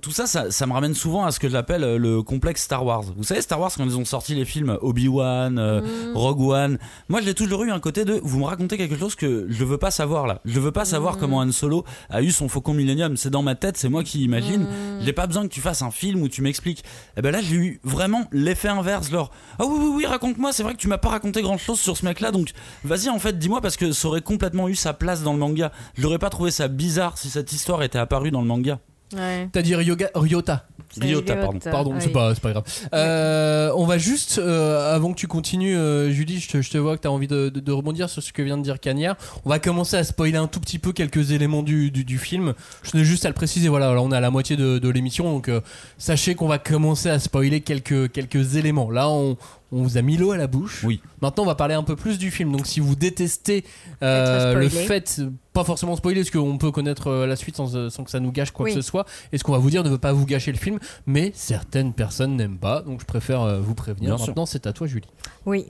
tout ça, ça ça me ramène souvent à ce que j'appelle le complexe Star Wars vous savez Star Wars quand ils ont sorti les films Obi-Wan euh, Rogue One. Moi, j'ai toujours eu un côté de vous me racontez quelque chose que je veux pas savoir là. Je veux pas savoir comment Han Solo a eu son Faucon Millennium. C'est dans ma tête, c'est moi qui imagine. J'ai pas besoin que tu fasses un film où tu m'expliques. Et ben là, j'ai eu vraiment l'effet inverse. Genre, ah oui, oui, oui, raconte-moi. C'est vrai que tu m'as pas raconté grand chose sur ce mec-là. Donc, vas-y, en fait, dis-moi parce que ça aurait complètement eu sa place dans le manga. Je l'aurais pas trouvé ça bizarre si cette histoire était apparue dans le manga. Ouais. T'as dit Ryoga, Ryota. Ryota, pardon. Pardon, oui. c'est pas, c'est pas grave. Euh, on va juste, euh, avant que tu continues, euh, Julie, je te, je te vois que tu as envie de, de- de rebondir sur ce que vient de dire Cagnard. On va commencer à spoiler un tout petit peu quelques éléments du, du, du film. Je tenais juste à le préciser, voilà, là on est à la moitié de, de l'émission, donc euh, sachez qu'on va commencer à spoiler quelques, quelques éléments. Là, on, on vous a mis l'eau à la bouche. Oui. Maintenant, on va parler un peu plus du film. Donc, si vous détestez euh, le fait, pas forcément spoiler, parce qu'on peut connaître euh, la suite sans, sans que ça nous gâche quoi Oui. que ce soit, et ce qu'on va vous dire ne veut pas vous gâcher le film, mais certaines personnes n'aiment pas, donc je préfère euh, vous prévenir. Bien. Maintenant, c'est à toi, Julie. Oui.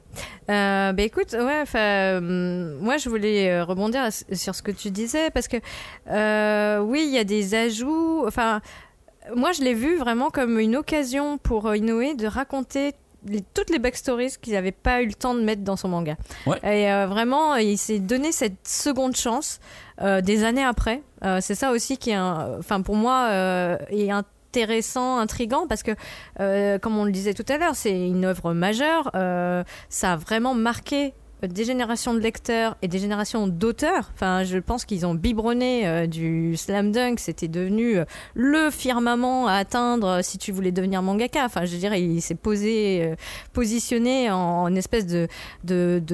Euh, bah écoute, ouais, enfin, euh, moi je voulais rebondir sur ce que tu disais parce que euh, oui, il y a des ajouts. Enfin, moi je l'ai vu vraiment comme une occasion pour Inoue de raconter les- toutes les backstories qu'il n'avait pas eu le temps de mettre dans son manga. Ouais. Et euh, vraiment, il s'est donné cette seconde chance euh, des années après. Euh, c'est ça aussi qui est, enfin pour moi, est intéressant, intrigant parce que, comme on le disait tout à l'heure, c'est une œuvre majeure. ça a vraiment marqué des générations de lecteurs et des générations d'auteurs. Enfin, je pense qu'ils ont biberonné euh, du slam dunk. C'était devenu euh, le firmament à atteindre euh, si tu voulais devenir mangaka. Enfin, je dirais, il s'est posé, positionné en, espèce de,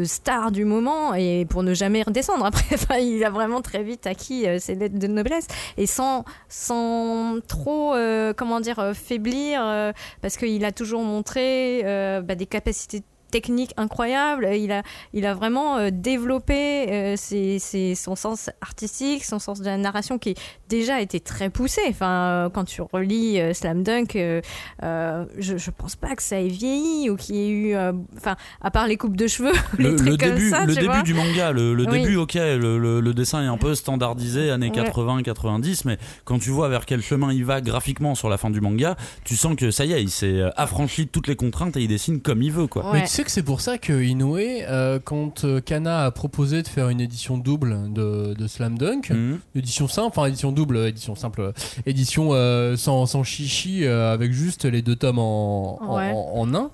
star du moment et pour ne jamais redescendre. Après, enfin, il a vraiment très vite acquis ses lettres de noblesse et sans, sans trop, comment dire, faiblir parce qu'il a toujours montré bah, des capacités techniques incroyables. Il a, il a vraiment euh, développé euh, ses- ses- son sens artistique, son sens de la narration qui déjà était très poussé. Enfin, euh, quand tu relis euh, Slam Dunk, euh, euh, je, je pense pas que ça ait vieilli ou qu'il y ait eu, euh, enfin, à part les coupes de cheveux, les Le, trucs le comme début, ça, le tu début vois. du manga, le, le Oui. début, ok, le, le- le dessin est un peu standardisé, années Ouais. 80-90, mais quand tu vois vers quel chemin il va graphiquement sur la fin du manga, tu sens que ça y est, il s'est affranchi de toutes les contraintes et il dessine comme il veut, quoi. Ouais. Mais tu sais que c'est pour ça que Inoue, euh, quand euh, Kana a proposé de faire une édition double de, de Slam Dunk, Mhm. édition simple, enfin édition double, édition simple, euh, édition euh, sans, sans chichi, euh, avec juste les deux tomes en, en- Ouais. en, en un.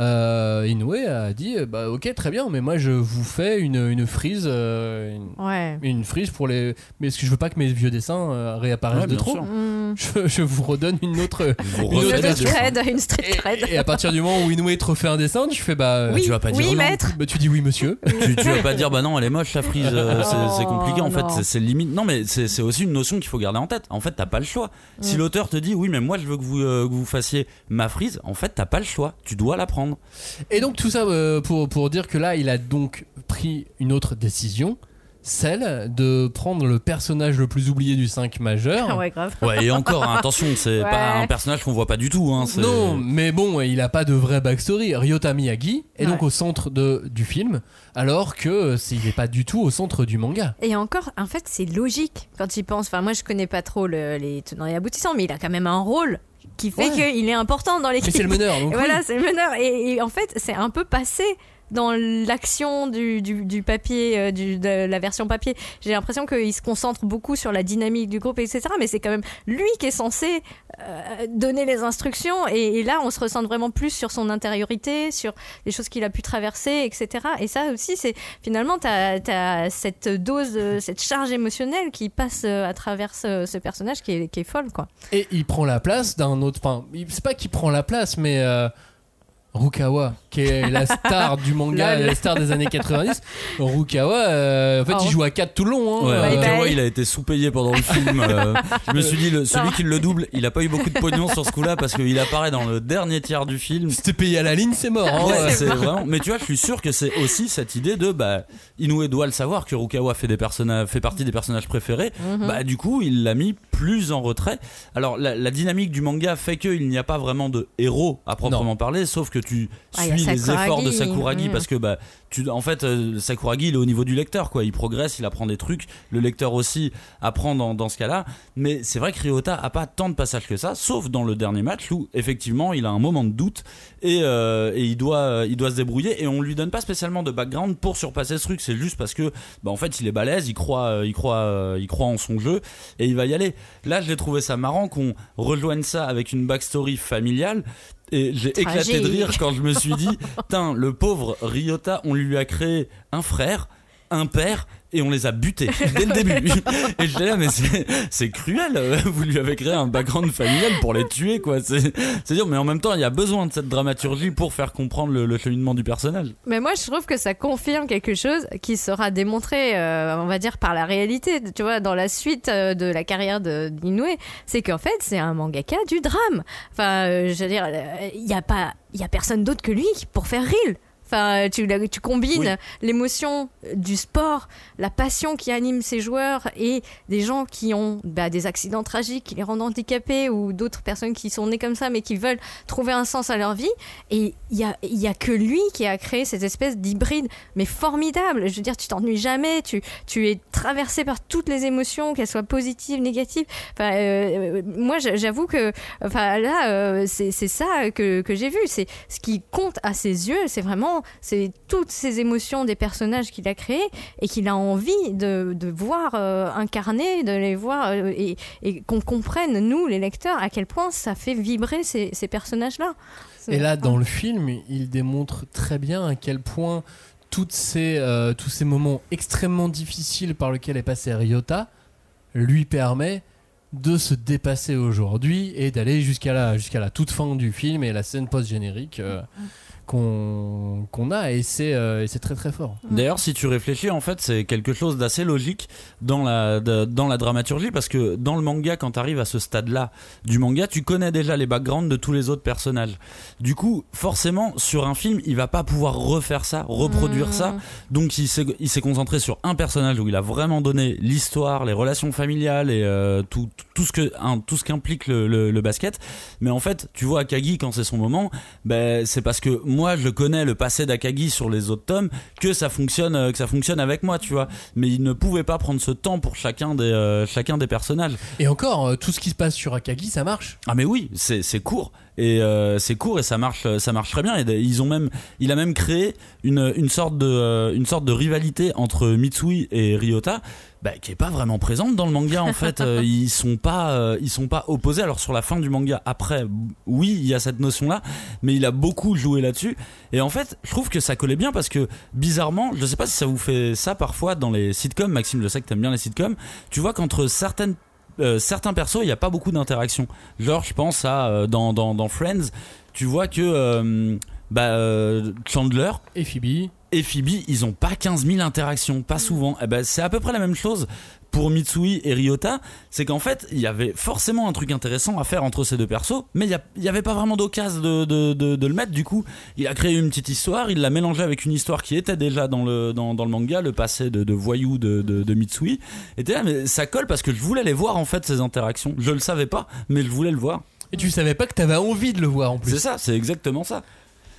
Euh, Inoue a dit euh, bah ok très bien mais moi je vous fais une, une frise euh, une, Ouais. une frise pour les mais parce que je veux pas que mes vieux dessins euh, réapparaissent Ouais, de trop. Mm. je, je vous redonne une autre Vous Une autre street cred, une street cred. et, et à partir du moment où Inoue te refait un dessin tu fais bah Oui, tu vas pas dire oui, non. maître. bah, tu dis oui monsieur tu, tu vas pas dire bah non elle est moche la frise euh, c'est Oh, compliqué en fait non. c'est- c'est limite non mais c'est aussi une notion qu'il faut garder en tête en fait t'as pas le choix si Mm. l'auteur te dit oui mais moi je veux que vous, euh, que vous fassiez ma frise en fait t'as pas le choix tu dois la prendre Et donc tout ça euh, pour, pour dire que là, il a donc pris une autre décision, celle de prendre le personnage le plus oublié du 5 majeur. Ah ouais, grave. ouais et encore hein, attention c'est Ouais. pas un personnage qu'on voit pas du tout hein, Non, mais bon, il a pas de vraie backstory. Ryota Miyagi est donc au centre de, du film, alors que euh, il n'est pas du tout au centre du manga. Et encore, en fait, c'est logique quand il pense. Enfin, moi, je connais pas trop le- les tenants et aboutissants, mais il a quand même un rôle qui fait Ouais. qu'il est important dans l'équipe. c'est le meneur, donc Et oui. voilà, c'est le meneur. Et, et en fait, c'est un peu passé dans l'action du, du, papier, euh, de la version papier. J'ai l'impression qu'il se concentre beaucoup sur la dynamique du groupe, etc. Mais c'est quand même lui qui est censé euh, donner les instructions. Et, là, on se ressent vraiment plus sur son intériorité, sur les choses qu'il a pu traverser, etc. Et ça aussi, c'est finalement, tu as, cette dose, de- cette charge émotionnelle qui passe euh, à travers ce, personnage qui est, qui est folle, quoi. Et il prend la place d'un autre. Enfin, c'est pas qu'il prend la place, mais. euh, Rukawa, qui est la star du manga, la star des années 90. Rukawa, euh, en fait, Oh. il joue à 4 tout le long. hein. Ouais, Bye Euh, bye. Rukawa, il a été sous-payé pendant le film. euh, je me suis dit, le- celui qui le double, il a pas eu beaucoup de pognon sur ce coup-là parce qu'il apparaît dans le dernier tiers du film. Si t'es payé à la ligne, c'est mort. hein. Ouais, c'est vraiment. Mais tu vois, je suis sûr que c'est aussi cette idée de bah Inoue doit le savoir que Rukawa fait des personnages, fait partie des personnages préférés. Mhm. Bah du coup, il l'a mis plus en retrait. Alors la, la dynamique du manga fait qu'il n'y a pas vraiment de héros à proprement parler, sauf que tu Ah, il les Sakuragi. efforts de Sakuragi parce que bah tu en fait euh, Sakuragi il est au niveau du lecteur quoi. Il progresse, il apprend des trucs. Le lecteur aussi apprend dans, dans ce cas-là. Mais c'est vrai que Ryota a pas tant de passages que ça, sauf dans le dernier match où effectivement il a un moment de doute et, euh, et il doit il doit se débrouiller et on lui donne pas spécialement de background pour surpasser ce truc c'est juste parce que bah en fait il est balèze il croit euh, il croit euh, il croit en son jeu et il va y aller là j'ai trouvé ça marrant qu'on rejoigne ça avec une backstory familiale et j'ai éclaté de rire quand je me suis dit putain le pauvre Ryota on lui a créé un frère un père et on les a butés dès le début. Et j'étais là, mais c'est, cruel. Vous lui avez créé un background familial pour les tuer, quoi. C'est, dur, mais en même temps, il y a besoin de cette dramaturgie pour faire comprendre le, le cheminement du personnage. Mais moi, je trouve que ça confirme quelque chose qui sera démontré, euh, on va dire, par la réalité. Tu vois, dans la suite euh, de la carrière d'Inoue, c'est qu'en fait, c'est un mangaka du drame. Enfin, euh, je veux dire, il y a pas, il y a personne d'autre que lui pour faire reel. Enfin, tu, la- tu combines Oui. l'émotion du sport, la passion qui anime ces joueurs et des gens qui ont bah, des accidents tragiques qui les rendent handicapés ou d'autres personnes qui sont nées comme ça mais qui veulent trouver un sens à leur vie. Et il y a, y a que lui qui a créé cette espèce d'hybride, mais formidable. Je veux dire, tu t'ennuies jamais, tu, tu es traversé par toutes les émotions, qu'elles soient positives, négatives. Enfin, euh, euh, moi, j'avoue que, enfin, là, euh, c'est c'est ça que, que j'ai vu. C'est ce qui compte à ses yeux, c'est vraiment, c'est toutes ces émotions des personnages qu'il a créés et qu'il a envie de, de voir euh, incarner, de les voir euh, et, et qu'on comprenne nous, les lecteurs, à quel point ça fait vibrer ces, ces personnages-là. Et là, dans le film, il démontre très bien à quel point toutes ces, euh, tous ces moments extrêmement difficiles par lesquels est passé Ryota lui permet de se dépasser aujourd'hui et d'aller jusqu'à la, jusqu'à la toute fin du film et la scène post-générique. euh, qu'on qu'on a et c'est euh, très très fort. D'ailleurs, si tu réfléchis, en fait, c'est quelque chose d'assez logique dans la, de- dans la dramaturgie parce que dans le manga, quand tu arrives à ce stade-là du manga, tu connais déjà les backgrounds de tous les autres personnages. Du coup, forcément, sur un film, il va pas pouvoir refaire ça, reproduire ça. Donc, il s'est il s'est concentré sur un personnage où il a vraiment donné l'histoire, les relations familiales et euh, tout, tout ce que hein, tout ce qu'implique le, le- le basket. Mais en fait, tu vois Akagi quand c'est son moment, ben c'est parce que moi je connais le passé d'Akagi sur les autres tomes que ça fonctionne euh, que ça fonctionne avec moi, tu vois. Mais il ne pouvait pas prendre ce temps pour chacun des euh, chacun des personnages. Et encore, euh, tout ce qui se passe sur Akagi, ça marche. Ah mais oui, c'est c'est court et euh, c'est court et ça marche ça marche très bien. Et ils ont même il a même créé une une sorte de euh, une sorte de rivalité entre Mitsui et Ryota bah, qui est pas vraiment présente dans le manga en fait. Euh, ils sont pas euh, ils sont pas opposés. Alors sur la fin du manga après oui il y a cette notion là mais il a beaucoup joué là-dessus. Et en fait je trouve que ça collait bien parce que bizarrement je sais pas si ça vous fait ça parfois dans les sitcoms. Maxime je sais que t'aimes bien les sitcoms. Tu vois qu'entre certaines euh, certains persos, il n'y a pas beaucoup d'interaction. Genre, je pense à euh, dans, dans, dans Friends, tu vois que euh, bah, euh, Chandler Et Phoebe. et Phoebe, ils ont pas 15 000 interactions, pas souvent. Eh ben, c'est à peu près la même chose pour Mitsui et Ryota. C'est qu'en fait, il y avait forcément un truc intéressant à faire entre ces deux persos, mais il y a- il y avait pas vraiment d'occasion de, de, de, de le mettre. Du coup, il a créé une petite histoire, il l'a mélangé avec une histoire qui était déjà dans le, dans, dans le manga, le passé de, voyou de, Mitsui. Et là, mais ça colle parce que je voulais les voir en fait, ces interactions. Je le savais pas, mais je voulais le voir. Et tu savais pas que t'avais envie de le voir en C'est plus. ça, c'est exactement ça.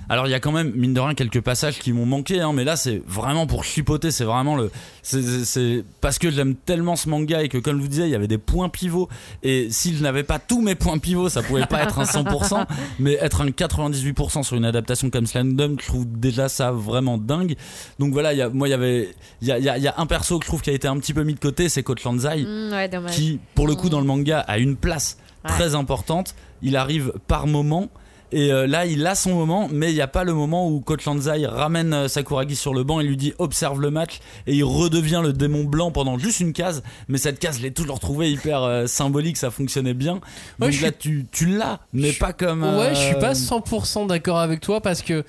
Alors il y a quand même mine de rien quelques passages qui m'ont manqué, hein, mais là c'est vraiment pour chipoter, c'est vraiment le, c'est- parce que j'aime tellement ce manga et que comme je vous disais il y avait des points pivots et si je n'avais pas tous mes points pivots ça pouvait pas être un 100%, mais être un 98% sur une adaptation comme Slam je trouve déjà ça vraiment dingue. Donc voilà, il y a, moi il y avait, il y a, il y a- il y a un perso que je trouve qui a été un petit peu mis de côté, c'est Coach Lanzai Mm, ouais, dommage. qui, pour le coup, dans le manga, a une place Ouais. très importante. Il arrive par moment. Et euh, là, il a son moment, mais il n'y a pas le moment où Coach Lanzai ramène euh, Sakuragi sur le banc et lui dit observe le match et il redevient le démon blanc pendant juste une case. Mais cette case, je l'ai toujours trouvée hyper euh, symbolique, ça fonctionnait bien. Ouais, Donc je là, suis- tu, tu l'as, mais Je- pas comme. Ouais, je suis pas 100% d'accord avec toi parce que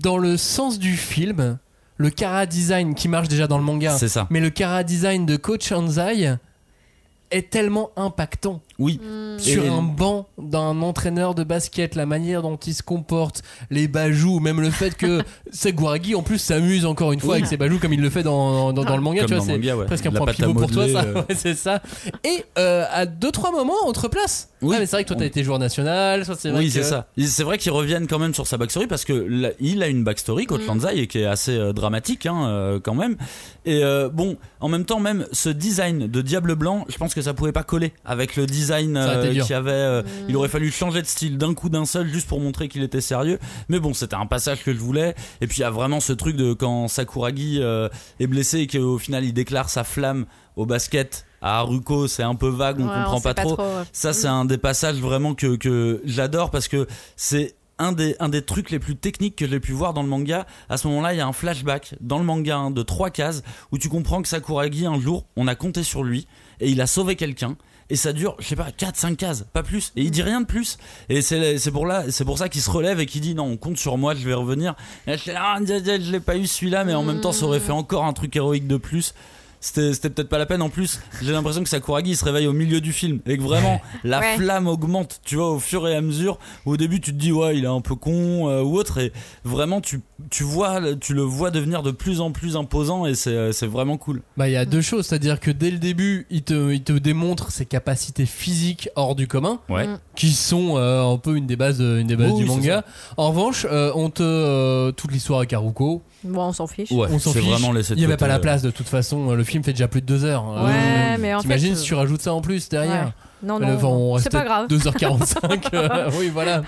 dans le sens du film, le cara design qui marche déjà dans le manga, C'est ça. mais le cara design de Coach Anzai est tellement impactant Oui. sur Et- un banc d'un entraîneur de basket, la manière dont il se comporte, les bajoux, même le fait que Sakuragi en plus s'amuse encore une fois Oui. avec ses bajoux comme il le fait dans, dans, dans le manga, Comme tu vois, c'est ouais. presque un La point pivot pour toi, ça, euh. Ouais, c'est ça. Et euh, à deux trois moments, autre place. Oui. Ouais, mais c'est vrai que toi t'as On- été joueur national, soit c'est vrai Oui, que- c'est ça. C'est vrai qu'ils reviennent quand même sur sa backstory parce que là, il a une backstory, Coach Lanzai, et qui est assez euh, dramatique hein, euh, quand même. Et euh, bon, en même temps, même ce design de Diable Blanc, je pense que ça pouvait pas coller avec le design euh, qu'il y avait. euh, Il aurait fallu changer de style d'un coup d'un seul juste pour montrer qu'il était sérieux. Mais bon, c'était un passage que je voulais. Et puis il y a vraiment ce truc de quand Sakuragi euh, est blessé et qu'au final il déclare sa flamme au basket à Haruko, c'est un peu vague, on Ouais, comprend pas, trop. ouais. Ça, c'est un des passages vraiment que, que j'adore parce que c'est un des, un des trucs les plus techniques que j'ai pu voir dans le manga. À ce moment-là, il y a un flashback dans le manga hein, de trois cases où tu comprends que Sakuragi, un jour, on a compté sur lui et il a sauvé quelqu'un. Et ça dure, je sais pas, 4-5 cases, pas plus. Et il dit rien de plus. Et c'est pour, pour ça qu'il se relève et qu'il dit non, on compte sur moi, je vais revenir. Et là, je, ah, je l'ai pas eu celui-là, mais en même temps, ça aurait fait encore un truc héroïque de plus. C'était c'était peut-être pas la peine. En plus, j'ai l'impression que Sakuragi il se réveille au milieu du film et que vraiment la Ouais. flamme augmente, tu vois, au fur et à mesure. Au début, tu te dis ouais, il est un peu con euh, ou autre, et vraiment tu tu vois, tu le vois devenir de plus en plus imposant et c'est euh, c'est vraiment cool. Bah, il y a deux choses, c'est-à-dire que dès le début, il te, il te démontre ses capacités physiques hors du commun, Ouais. Mm. qui sont euh, un peu une des bases, de- une des bases du manga. En revanche, euh, on te euh, toute l'histoire avec Haruko, Bon, on s'en fiche. Ouais, on s'en c'est fiche. vraiment laissé de Il n'y avait pas la place de toute façon. Le film fait déjà plus de deux heures. Euh, mais en T'imagines fait, si tu rajoutes ça en plus derrière. Non, non, enfin, on c'est pas grave. 2h45. euh, oui, voilà.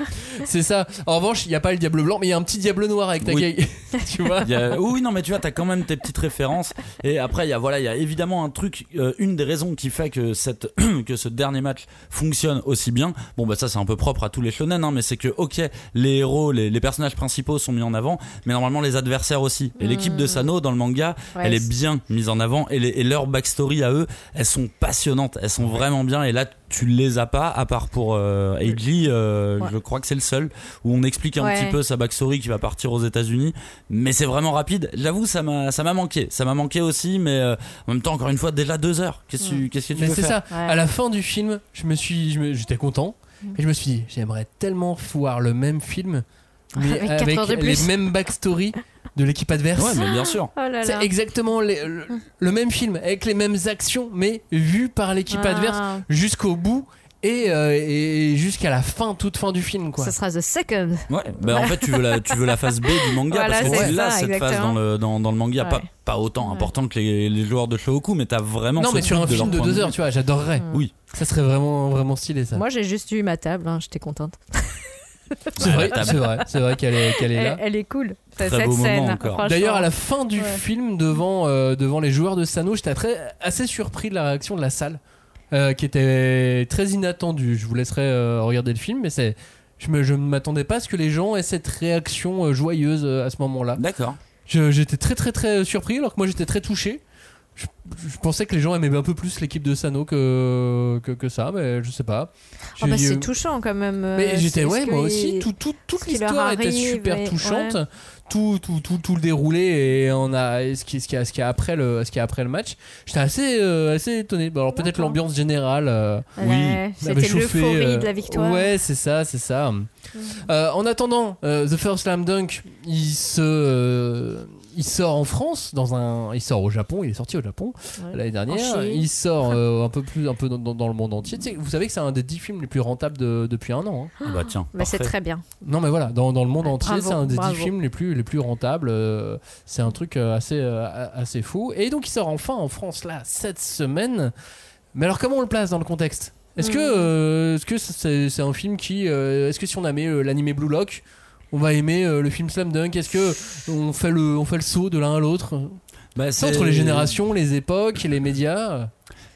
C'est ça. En revanche, il n'y a pas le diable blanc, mais il y a un petit diable noir avec ta Oui. gueule. tu vois Il y a- oui, non, mais tu vois, t'as quand même tes petites références. Et après, il y a voilà, il y a évidemment un truc, euh, une des raisons qui fait que cette, que ce dernier match fonctionne aussi bien. Bon, bah ça, c'est un peu propre à tous les shonen, hein, mais c'est que ok, les héros, les, les personnages principaux sont mis en avant, mais normalement les adversaires aussi. Et l'équipe de Sano dans le manga, Ouais, elle est bien mise en avant, et, les- et leur backstory à eux, elles sont passionnantes, elles sont vraiment bien. Et là, tu les as pas, à part pour euh, Eiji, euh, Ouais. je crois que c'est le seul où on explique un Ouais. petit peu sa backstory qui va partir aux États-Unis. Mais c'est vraiment rapide. J'avoue, ça m'a, ça m'a manqué. Ça m'a manqué aussi, mais euh, en même temps, encore une fois, déjà deux heures. Qu'est-ce que tu, qu'est-ce que tu Mais veux c'est faire ça. Ouais. À la fin du film, je me suis, je me- j'étais content. Mm. Et je me suis dit, j'aimerais tellement voir le même film, mais Avec les mêmes backstories de l'équipe adverse. Ouais, mais bien sûr. Oh là C'est exactement les- le, le même film, avec les mêmes actions, mais vu par l'équipe Ah. adverse jusqu'au bout et, euh, et jusqu'à la fin, toute fin du film. Quoi. Ce sera The Second. Ouais, bah en fait tu veux la, tu veux la phase B du manga Voilà, parce que c'est tu l'as ça, cette phase dans le, dans, dans le manga, pas, Ouais. pas autant Ouais. important que les, les joueurs de Shohoku, mais t'as vraiment non, ce mais sur un film de deux heures, tu vois, j'adorerais. Oui, Ça serait vraiment, vraiment stylé ça. Moi, j'ai juste eu ma table, hein, j'étais contente. c'est vrai, c'est vrai, c'est vrai qu'elle est, qu'elle est là. Elle, elle est cool. Très cette beau moment scène. encore. D'ailleurs, à la fin du Ouais. film, devant, euh, devant les joueurs de Sano, j'étais très, assez surpris de la réaction de la salle, euh, qui était très inattendue. Je vous laisserai euh, regarder le film, mais c'est, je me- je ne m'attendais pas à ce que les gens aient cette réaction euh, joyeuse euh, à ce moment-là. d'accord. Je- J'étais très très très surpris, alors que moi j'étais très touché. Je, je pensais que les gens aimaient un peu plus l'équipe de Sano que, que, que ça, mais je sais pas. Oh, bah, c'est touchant quand même. euh, mais j'étais, ouais, moi aussi. Tout, tout- toute l'histoire était super touchante. ouais. Tout, tout, tout, tout le déroulé et on a et ce qui, ce qui, a, ce qui a après le, ce qui a après le match. J'étais assez, euh, assez étonné. Alors peut-être l'ambiance générale. euh, Oui. C'était chauffé, l'euphorie euh, de la victoire. Ouais, c'est ça, c'est ça. Euh, en attendant, The First Slam Dunk, il se, il sort en France dans un, il sort au Japon. Il est sorti au Japon Ouais. l'année dernière. Il sort euh, un peu plus, un peu dans, le monde entier. Tu sais, vous savez que c'est un des 10 films les plus rentables de- depuis un an. hein. Ah bah tiens. Mais c'est très bien. Non mais voilà, dans, dans le monde Ouais, entier, c'est un des bravo. 10 films les plus, les plus rentables. euh, c'est un truc euh, assez, assez fou. Et donc il sort enfin en France là cette semaine. Mais alors comment on le place dans le contexte? Est-ce que, Hmm. euh, est-ce que c'est, c'est un film qui, euh, est-ce que si on a euh, l'animé Blue Lock, on va aimer euh, le film Slam Dunk Est-ce que on fait le, on fait le saut de l'un à l'autre? Bah, C'est entre les générations, les époques, les médias.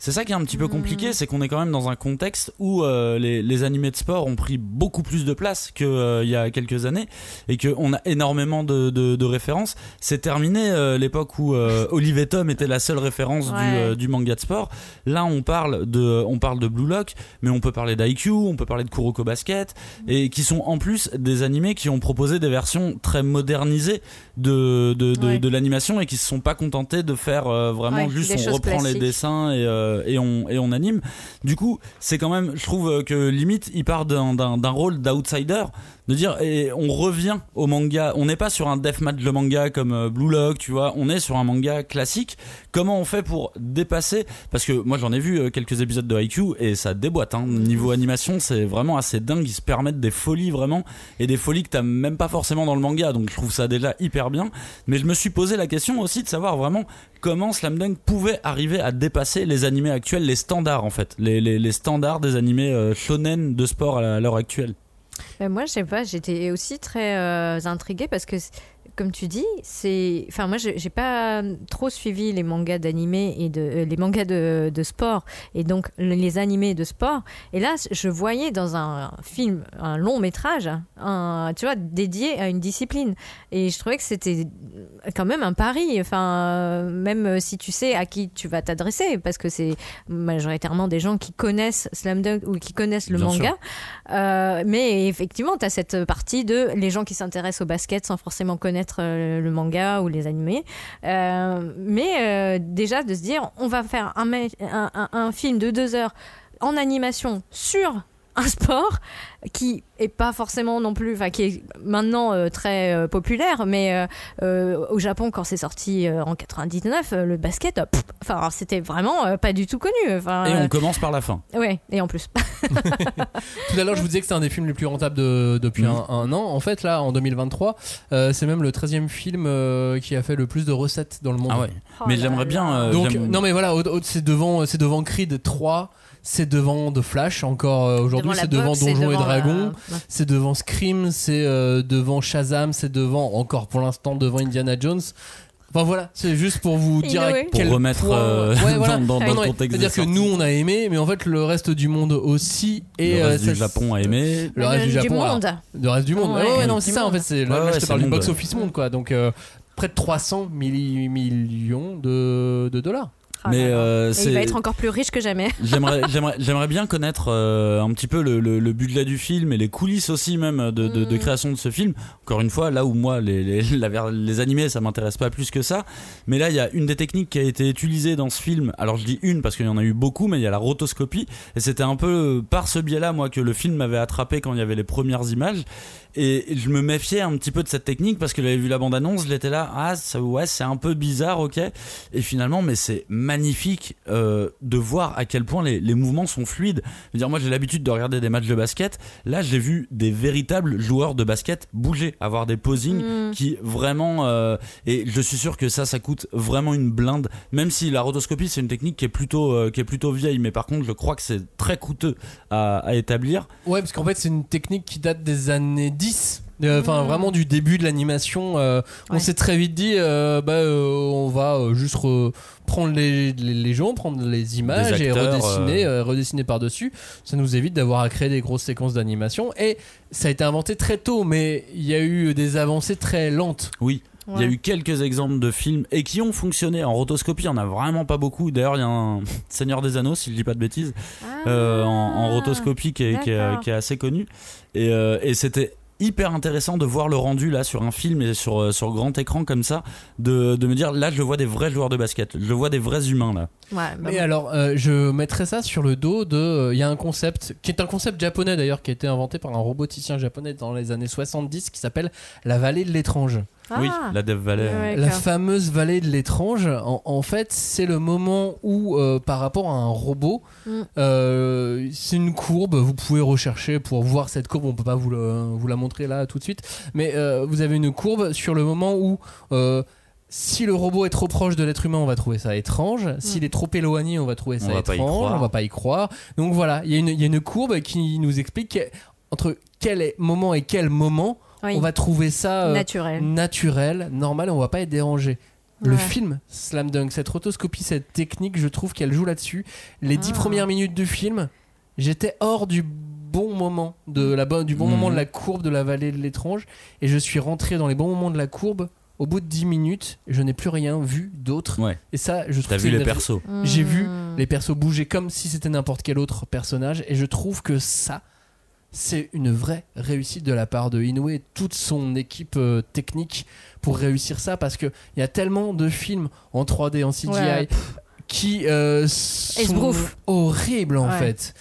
C'est ça qui est un petit peu compliqué, c'est qu'on est quand même dans un contexte où euh, les, les animés de sport ont pris beaucoup plus de place qu'il y a quelques années et qu'on a énormément de, de- de références. C'est terminé euh, l'époque où euh, Olive et Tom était la seule référence du, Ouais. euh, du manga de sport. Là, on parle de, on parle de Blue Lock, mais on peut parler d'IQ, on peut parler de Kuroko Basket, et qui sont en plus des animés qui ont proposé des versions très modernisées de, de, de, Ouais. de l'animation et qui se sont pas contentés de faire euh, vraiment Ouais, juste on reprend les dessins et, euh, et, on, et on anime. Du coup, c'est quand même, je trouve que limite, il part d'un rôle d'outsider, de dire, et on revient au manga. On n'est pas sur un deathmatch de manga comme euh, Blue Lock, tu vois, on est sur un manga classique. Comment on fait pour dépasser? Parce que moi j'en ai vu euh, quelques épisodes de IQ et ça déboîte. Hein. Niveau animation, c'est vraiment assez dingue. Ils se permettent des folies vraiment et des folies que t'as même pas forcément dans le manga. Donc je trouve ça déjà hyper bien. Mais je me suis posé la question aussi de savoir vraiment comment Slam Dunk pouvait arriver à dépasser les animés actuels, les standards en fait, les, les, standards des animés euh, shonen de sport à l'heure actuelle. Mais moi, je sais pas, j'étais aussi très euh, intriguée parce que, comme tu dis, c'est. Enfin, moi, j'ai pas trop suivi les mangas d'animé et de, euh, les mangas de, de sport et donc le- les animés de sport. Et là, je voyais dans un film, un long métrage, un, tu vois, dédié à une discipline. Et je trouvais que c'était quand même un pari. Enfin, euh, même si tu sais à qui tu vas t'adresser, parce que c'est majoritairement des gens qui connaissent Slam Dunk ou qui connaissent le Bien manga. Euh, mais effectivement, tu as cette partie de les gens qui s'intéressent au basket sans forcément connaître euh, le manga ou les animés. Euh, mais euh, déjà de se dire, on va faire un, un film de deux heures en animation sur un sport qui est pas forcément non plus, enfin qui est maintenant euh, très euh, populaire, mais euh, euh, au Japon quand c'est sorti euh, en 99, euh, le basket, enfin c'était vraiment euh, pas du tout connu. Enfin, Et euh, on commence par la fin. ouais, et en plus. Tout à l'heure, je vous disais que c'est un des films les plus rentables de- depuis Mhm. un, un an. En fait, là, en 2023, euh, c'est même le 13e film euh, qui a fait le plus de recettes dans le monde. Ah ouais. Oh Mais j'aimerais bien. euh, Donc, non, mais voilà, c'est devant, c'est devant Creed 3, c'est devant The Flash, encore euh, aujourd'hui, c'est devant Donjons et la- Dragons, Ouais. c'est devant Scream, c'est euh, devant Shazam, c'est devant, encore pour l'instant, devant Indiana Jones. Enfin voilà, c'est juste pour vous dire à. Pour remettre point- euh, Ouais, voilà. dans, dans- le contexte C'est-à-dire que nous on a aimé, mais en fait le reste du monde aussi. Et le reste euh, du Japon a aimé. Le reste du Japon. monde. le reste du monde. Ouais. Ouais, ouais, non, c'est ça en fait. C'est, là, Ouais, moi, ouais, je te c'est parle le du monde, box-office monde quoi. Donc euh, près de 300 milli- millions de, de dollars. Ah Mais euh, il va être encore plus riche que jamais. J'aimerais, bien connaître euh, un petit peu le, le- le budget du film et les coulisses aussi même de, de- de Mm. création de ce film. Encore une fois, là où moi les, les, la les animés ça m'intéresse pas plus que ça, mais là il y a une des techniques qui a été utilisée dans ce film. Alors je dis une parce qu'il y en a eu beaucoup, mais il y a la rotoscopie et c'était un peu par ce biais-là moi que le film m'avait attrapé quand il y avait les premières images. Et je me méfiais un petit peu de cette technique parce que j'avais vu la bande-annonce, je l'étais là, ah ça, ouais c'est un peu bizarre, ok. Et finalement, mais c'est magnifique euh, de voir à quel point les, les mouvements sont fluides. Je veux dire, moi j'ai l'habitude de regarder des matchs de basket. Là, j'ai vu des véritables joueurs de basket bouger, avoir des posings Mm. qui vraiment. euh, et je suis sûr que ça, ça coûte vraiment une blinde. Même si la rotoscopie c'est une technique qui est plutôt euh, qui est plutôt vieille, mais par contre, je crois que c'est très coûteux à, à établir. Ouais, parce qu'en fait, c'est une technique qui date des années 10. Euh, Enfin, Mm. vraiment du début de l'animation. euh, On Ouais. s'est très vite dit, euh, bah, euh, on va euh, juste re- prendre les, les, les gens, prendre les images et redessiner, euh, redessiner par-dessus. Ça nous évite d'avoir à créer des grosses séquences d'animation. Et ça a été inventé très tôt, mais il y a eu des avancées très lentes. Oui. Il y a eu quelques exemples de films et qui ont fonctionné en rotoscopie. Il y en a vraiment pas beaucoup. D'ailleurs, il y a un Seigneur des Anneaux, si je dis pas de bêtises, euh, en, en rotoscopie qui est, qui est- Ah, d'accord. qui est assez connu. Et, euh, et c'était hyper intéressant de voir le rendu là sur un film et sur, euh, sur grand écran comme ça, de, de me dire là je vois des vrais joueurs de basket, je vois des vrais humains là. Ouais, bah Mais bon. alors, euh, je mettrais ça sur le dos de. euh, Il y a un concept, qui est un concept japonais d'ailleurs, qui a été inventé par un roboticien japonais dans les années 70, qui s'appelle la vallée de l'étrange. Ah. Oui, la Dev Valley. Ouais. La fameuse vallée de l'étrange, en, en fait, c'est le moment où, euh, par rapport à un robot, Mm. euh, c'est une courbe. Vous pouvez rechercher pour voir cette courbe. On peut pas vous, le- vous la montrer là tout de suite, mais euh, vous avez une courbe sur le moment où. euh, si le robot est trop proche de l'être humain, on va trouver ça étrange. S'il est trop éloigné, on va trouver ça étrange. On va pas y croire. Donc voilà, il y, a une- il y a une courbe qui nous explique que- entre quel est- moment et quel moment Oui. on va trouver ça euh, Naturel. naturel, normal, et on va pas être dérangé. Le Ouais. film Slam Dunk, cette rotoscopie, cette technique, je trouve qu'elle joue là-dessus. Les dix Ah. premières minutes du film, j'étais hors du bon moment de la bonne, du bon Mhm. moment de la courbe de la vallée de l'étrange, et je suis rentré dans les bons moments de la courbe. Au bout de 10 minutes, je n'ai plus rien vu d'autre. Ouais. Et ça, je trouve T'as vu les persos. J'ai vu Mm. les persos bouger comme si c'était n'importe quel autre personnage, et je trouve que ça, c'est une vraie réussite de la part de Inoue et toute son équipe euh, technique pour réussir ça, parce qu'il y a tellement de films en 3D, en CGI, Ouais. qui euh, sont horribles en Ouais. fait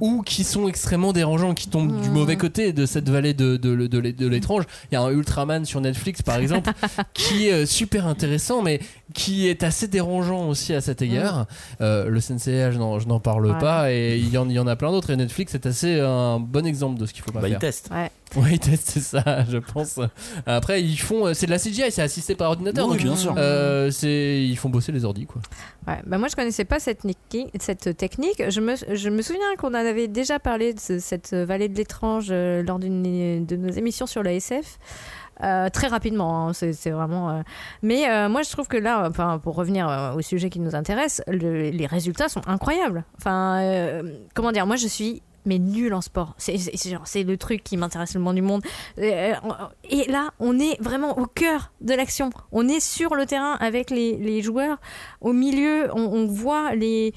ou qui sont extrêmement dérangeants, qui tombent du Mm. mauvais côté de cette vallée de, de, de, l'étrange. Il y a un Ultraman sur Netflix par exemple, qui est super intéressant, mais qui est assez dérangeant aussi à cet égard. Euh, le Sensei, je n'en je n'en parle Ouais. pas, et il y, en, il y en a plein d'autres, et Netflix est assez un bon exemple de ce qu'il faut pas Bah, ils faire. testent. Ouais. Oui, ils testent c'est ça, je pense. Après, ils font, euh, c'est de la CGI, c'est assisté par ordinateur, Oui, donc bien sûr. euh, c'est, ils font bosser les ordis quoi. Ouais, bah moi je connaissais pas cette, technique. Je me, je me souviens qu'on en avait déjà parlé de ce- cette vallée de l'étrange euh, lors d'une de nos émissions sur la SF. Euh, très rapidement, hein, c'est vraiment. euh, Mais euh, moi, je trouve que là, enfin, pour revenir au sujet qui nous intéresse, le- les résultats sont incroyables. Enfin, comment dire, moi, je suis mais nul en sport. C'est le truc qui m'intéresse le moins du monde. Et là, on est vraiment au cœur de l'action. On est sur le terrain avec les, joueurs. Au milieu, on voit les,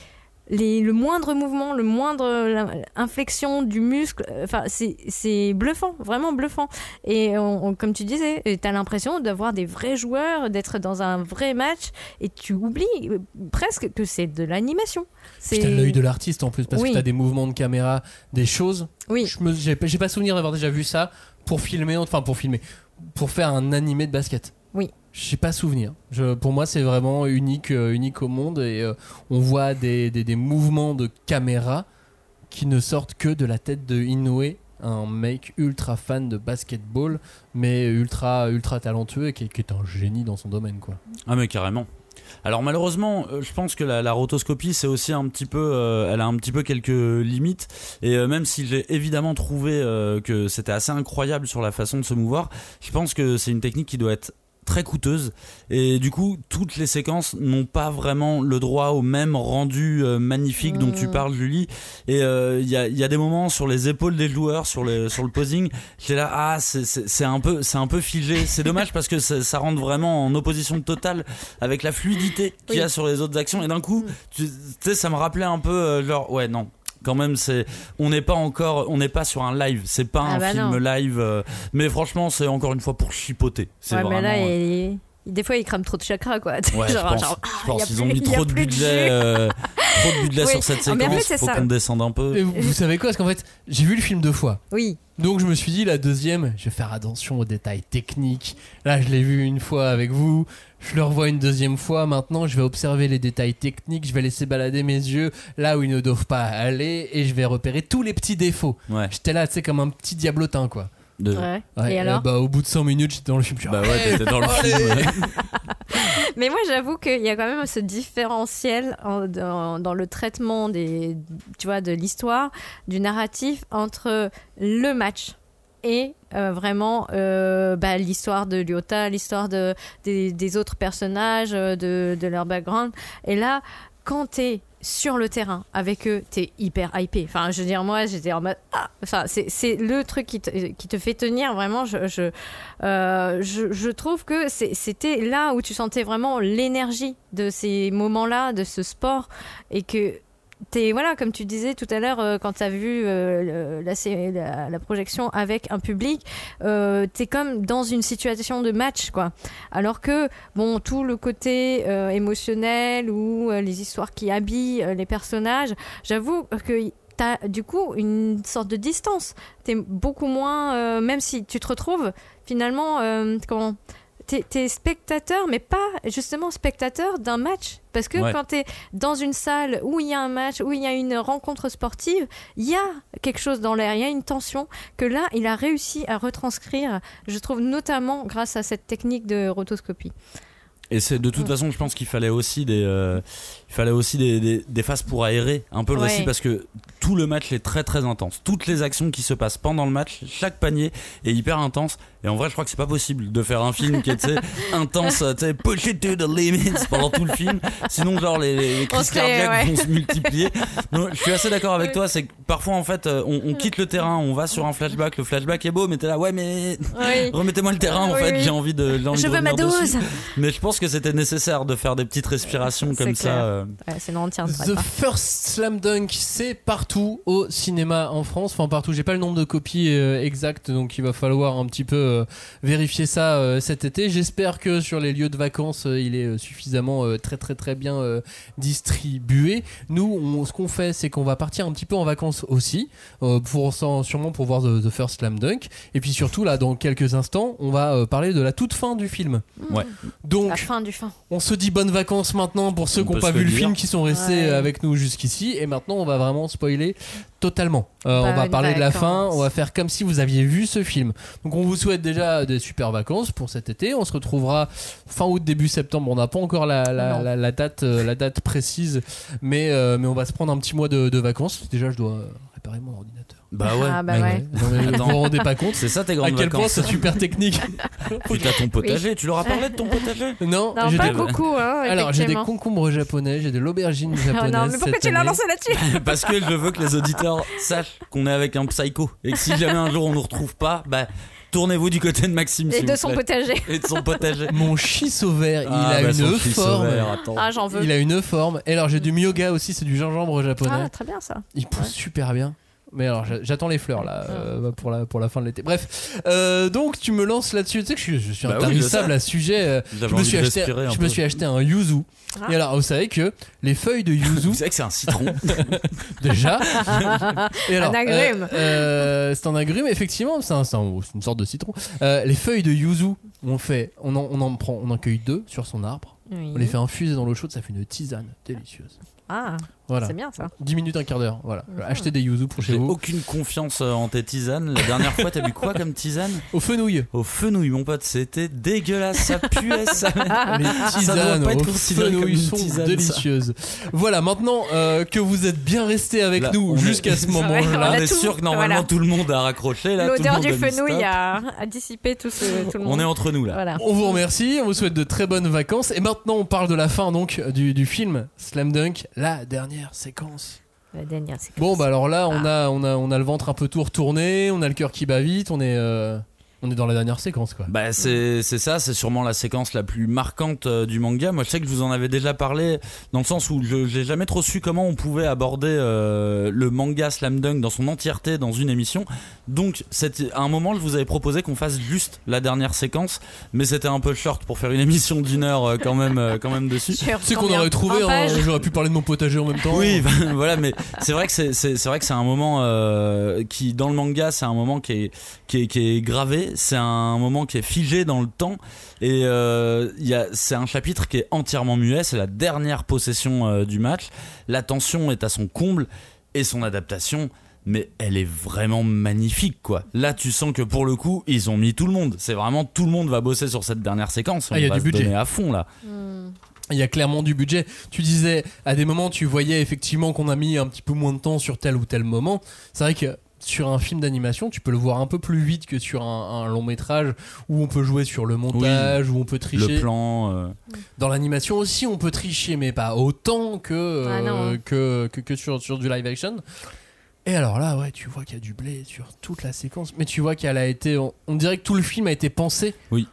les, le moindre mouvement, le moindre la- inflexion du muscle. Enfin, c'est c'est bluffant, vraiment bluffant. Et on- on- comme tu disais, tu as l'impression d'avoir des vrais joueurs, d'être dans un vrai match. Et tu oublies euh, presque que c'est de l'animation. T'as l'œil de l'artiste en plus, parce Oui. que t'as des mouvements de caméra, des choses. Oui. J'ai pas souvenir d'avoir déjà vu ça pour filmer, enfin pour filmer, pour faire un animé de basket. Oui. J'ai pas souvenir. Je, pour moi, c'est vraiment unique, euh, unique au monde et euh, on voit des, des, des mouvements de caméra qui ne sortent que de la tête de Inoue, un mec ultra fan de basketball, mais ultra, ultra talentueux et qui, est un génie dans son domaine, quoi. Ah mais carrément. Alors malheureusement, euh, je pense que la, rotoscopie c'est aussi un petit peu, elle a un petit peu quelques limites. Et même si j'ai évidemment trouvé que c'était assez incroyable sur la façon de se mouvoir, je pense que c'est une technique qui doit être très coûteuse et du coup toutes les séquences n'ont pas vraiment le droit au même rendu euh, magnifique dont tu Mm. parles Julie. Et euh, il y, a, il y a des moments sur les épaules des joueurs sur le sur le posing j'étais là ah c'est- un peu c'est un peu figé. C'est dommage parce que ça, ça rentre vraiment en opposition totale avec la fluidité qu'il y a Oui. sur les autres actions. Et d'un coup tu tu sais ça me rappelait un peu euh, genre ouais non quand même c'est on n'est pas encore on n'est pas sur un live c'est pas Ah un bah film non. live euh, mais franchement c'est encore une fois pour chipoter c'est Ouais, vraiment mais là, euh, il- des fois, il crame trop de chakra, quoi. Ouais, genre, je pense, genre, je ah, pense y a qu'ils plus- ont mis trop de budget, euh, trop de budget Oui. sur cette Ah, mais en séquence. fait, faut qu'on descende un peu. Et vous, vous savez quoi? Parce qu'en fait, j'ai vu le film deux fois. Oui. Donc je me suis dit, la deuxième, je vais faire attention aux détails techniques. Là, je l'ai vu une fois avec vous. Je le revois une deuxième fois. Maintenant, je vais observer les détails techniques. Je vais laisser balader mes yeux là où ils ne doivent pas aller. Et je vais repérer tous les petits défauts. Ouais. J'étais là, tu sais, comme un petit diablotin, quoi. De- Ouais. Ouais, Et euh, alors bah, Au bout de 100 minutes, j'étais dans le film. Bah ah, ouais, t'étais dans le allez. film. ouais. Mais moi, j'avoue qu'il y a quand même ce différentiel en- dans, dans le traitement des, tu vois, de l'histoire, du narratif entre le match et euh, vraiment euh, bah, l'histoire de Lyota, l'histoire de, des, autres personnages, euh, de, leur background. Et là, quand t'es sur le terrain avec eux, t'es hyper hypé. Enfin, je veux dire, moi, j'étais en mode. Ah enfin, c'est le truc qui te, qui te fait tenir vraiment. Je, je, je, trouve que c'était là où tu sentais vraiment l'énergie de ces moments-là, de ce sport, et que t'es voilà comme tu disais tout à l'heure euh, quand t'as vu euh, la, la, projection avec un public euh, comme dans une situation de match quoi alors que bon tout le côté euh, émotionnel ou les histoires qui habillent les personnages j'avoue que T'as du coup une sorte de distance. T'es beaucoup moins, même si tu te retrouves finalement, comment T'es spectateur, mais pas justement spectateur d'un match. Parce que Ouais. quand t'es dans une salle où il y a un match, où il y a une rencontre sportive, il y a quelque chose dans l'air, il y a une tension que là, il a réussi à retranscrire, je trouve notamment grâce à cette technique de rotoscopie. Et c'est de toute façon, je pense qu'il fallait aussi des, euh, il fallait aussi des, des, des phases pour aérer un peu le Ouais. récit parce que tout le match est très très intense. Toutes les actions qui se passent pendant le match, chaque panier est hyper intense. Et en vrai, je crois que c'est pas possible de faire un film qui est intense, tu sais, push it to the limits pendant tout le film. Sinon, genre les, les crises cardiaques ouais. vont se multiplier. Donc, je suis assez d'accord avec toi. C'est que parfois, en fait, euh, on, on quitte le terrain, on va sur un flashback. Le flashback est beau, mais t'es là, ouais, mais Oui. remettez-moi le terrain. En Oui, fait, oui. j'ai envie de. envie Je de veux ma dose. dessus. Mais je pense que c'était nécessaire de faire des petites respirations comme clair. ça. Euh. Ouais, tiendrait The pas. First Slam Dunk, c'est partout au cinéma en France. Enfin, partout. J'ai pas le nombre de copies euh, exactes, donc il va falloir un petit peu euh, vérifier ça euh, cet été. J'espère que sur les lieux de vacances, euh, il est suffisamment euh, très très très bien euh, distribué. Nous, on- ce qu'on fait, c'est qu'on va partir un petit peu en vacances aussi, euh, pour sûrement pour voir The, The First Slam Dunk. Et puis surtout là, dans quelques instants, on va euh, parler de la toute fin du film. Ouais. Donc, La fin du fin. on se dit bonnes vacances maintenant pour ceux qui n'ont pas vu dire. film, qui sont restés Ouais. euh, avec nous jusqu'ici. Et maintenant, on va vraiment spoiler totalement. Euh, on va parler de la vacances. fin. On va faire comme si vous aviez vu ce film. Donc, on vous souhaite déjà des super vacances pour cet été. On se retrouvera fin août, début septembre. On n'a pas encore la, la, Non. la- la date, euh, la date précise, mais, euh, mais on va se prendre un petit mois de, de vacances. Déjà, je dois réparer mon ordinateur. Bah ouais. Ah bah Ouais, ouais. ouais. Non, mais Attends. vous vous rendez pas compte C'est ça tes à grandes quel point vacances. c'est super technique. T'as ton potager. Tu leur as parlé de ton potager? Non, Non, j'ai pas des- beaucoup, hein, alors j'ai des concombres japonais, j'ai de l'aubergine Oh japonaise. non, mais pourquoi cette tu l'as lancé là-dessus? Parce que je veux que les auditeurs sachent qu'on est avec un psycho et que si jamais un jour on nous retrouve pas, bah tournez-vous du côté de Maxime. Et de son plaît. potager. Et de son potager. Mon shiso vert, il Ah, a bah, une forme. Ah, j'en veux. Il a une forme. Et alors j'ai du myoga aussi, c'est du gingembre japonais. Ah, très bien ça. il pousse ouais. super bien. Mais alors j'a- j'attends les fleurs là euh, pour la pour la fin de l'été. Bref, euh, donc tu me lances là-dessus. Tu sais que je suis, je suis Bah intarissable à ce sujet. euh, Je me envie suis acheté, je peu. me suis acheté un yuzu. Ah. Et alors vous savez que les feuilles de yuzu Vous savez que c'est un citron. déjà. Et alors, Un agrume. euh, euh, c'est un agrume, effectivement, c'est un- c'est un- c'est une sorte de citron. Euh, les feuilles de yuzu, on fait, on en, on en prend, on en cueille deux sur son arbre. Oui. On les fait infuser dans l'eau chaude, ça fait une tisane délicieuse. Ah, Voilà. C'est bien ça. 10 minutes, un quart d'heure. Voilà. Mhm. Achetez des yuzu pour chez J'ai vous. aucune confiance euh, en tes tisanes. La dernière fois, t'as bu quoi comme tisane Au fenouil. Au fenouil, mon pote. C'était dégueulasse. Ça puait, ça. Les doit tisanes pas être au considéré comme fenouil une sont tisane, ça. délicieuses. Voilà, maintenant euh, que vous êtes bien restés avec Là, nous jusqu'à ce moment-là. a On est sûr que normalement voilà. tout le monde a raccroché L'odeur du fenouil a, a dissipé tout, ce, tout le monde. On est entre nous là. Voilà. On vous remercie, on vous souhaite de très bonnes vacances. Et maintenant, on parle de la fin donc du, du film Slam Dunk, la dernière séquence. La dernière séquence. Bon, bah alors là, Ah. on, a, on, a, on a le ventre un peu tout retourné, on a le cœur qui bat vite, on est, euh, on est dans la dernière séquence quoi. Bah c'est c'est ça, c'est sûrement la séquence la plus marquante euh, du manga. Moi je sais que je vous en avais déjà parlé dans le sens où je j'ai jamais trop su comment on pouvait aborder euh, le manga Slam Dunk dans son entièreté dans une émission. Donc c'était à un moment je vous avais proposé qu'on fasse juste la dernière séquence, mais c'était un peu short pour faire une émission d'une heure euh, quand même euh, quand même dessus. C'est qu'on aurait trouvé, hein, j'aurais pu parler de mon potager en même temps. Oui, voilà, mais c'est vrai que c'est c'est c'est vrai que c'est un moment euh, qui dans le manga c'est un moment qui est qui est qui est gravé, c'est un moment qui est figé dans le temps et euh, c'est un chapitre qui est entièrement muet, c'est la dernière possession euh, du match, la tension est à son comble et son adaptation mais elle est vraiment magnifique quoi. Là tu sens que pour le coup ils ont mis tout le monde. C'est vraiment tout le monde va bosser sur cette dernière séquence. On Ah, il y a va du se budget. donner à fond là. Il y a clairement du budget. Tu disais, à des moments, tu voyais effectivement qu'on a mis un petit peu moins de temps sur tel ou tel moment. C'est vrai que sur un film d'animation, tu peux le voir un peu plus vite que sur un, un long métrage où on peut jouer sur le montage, où on peut tricher. Le plan euh, Dans l'animation aussi, on peut tricher, mais pas autant que, euh, Ah non. que, que, que sur, sur du live action. Et alors là, ouais, tu vois qu'il y a du blé sur toute la séquence, mais tu vois qu'elle a été. On, on dirait que tout le film a été pensé Oui.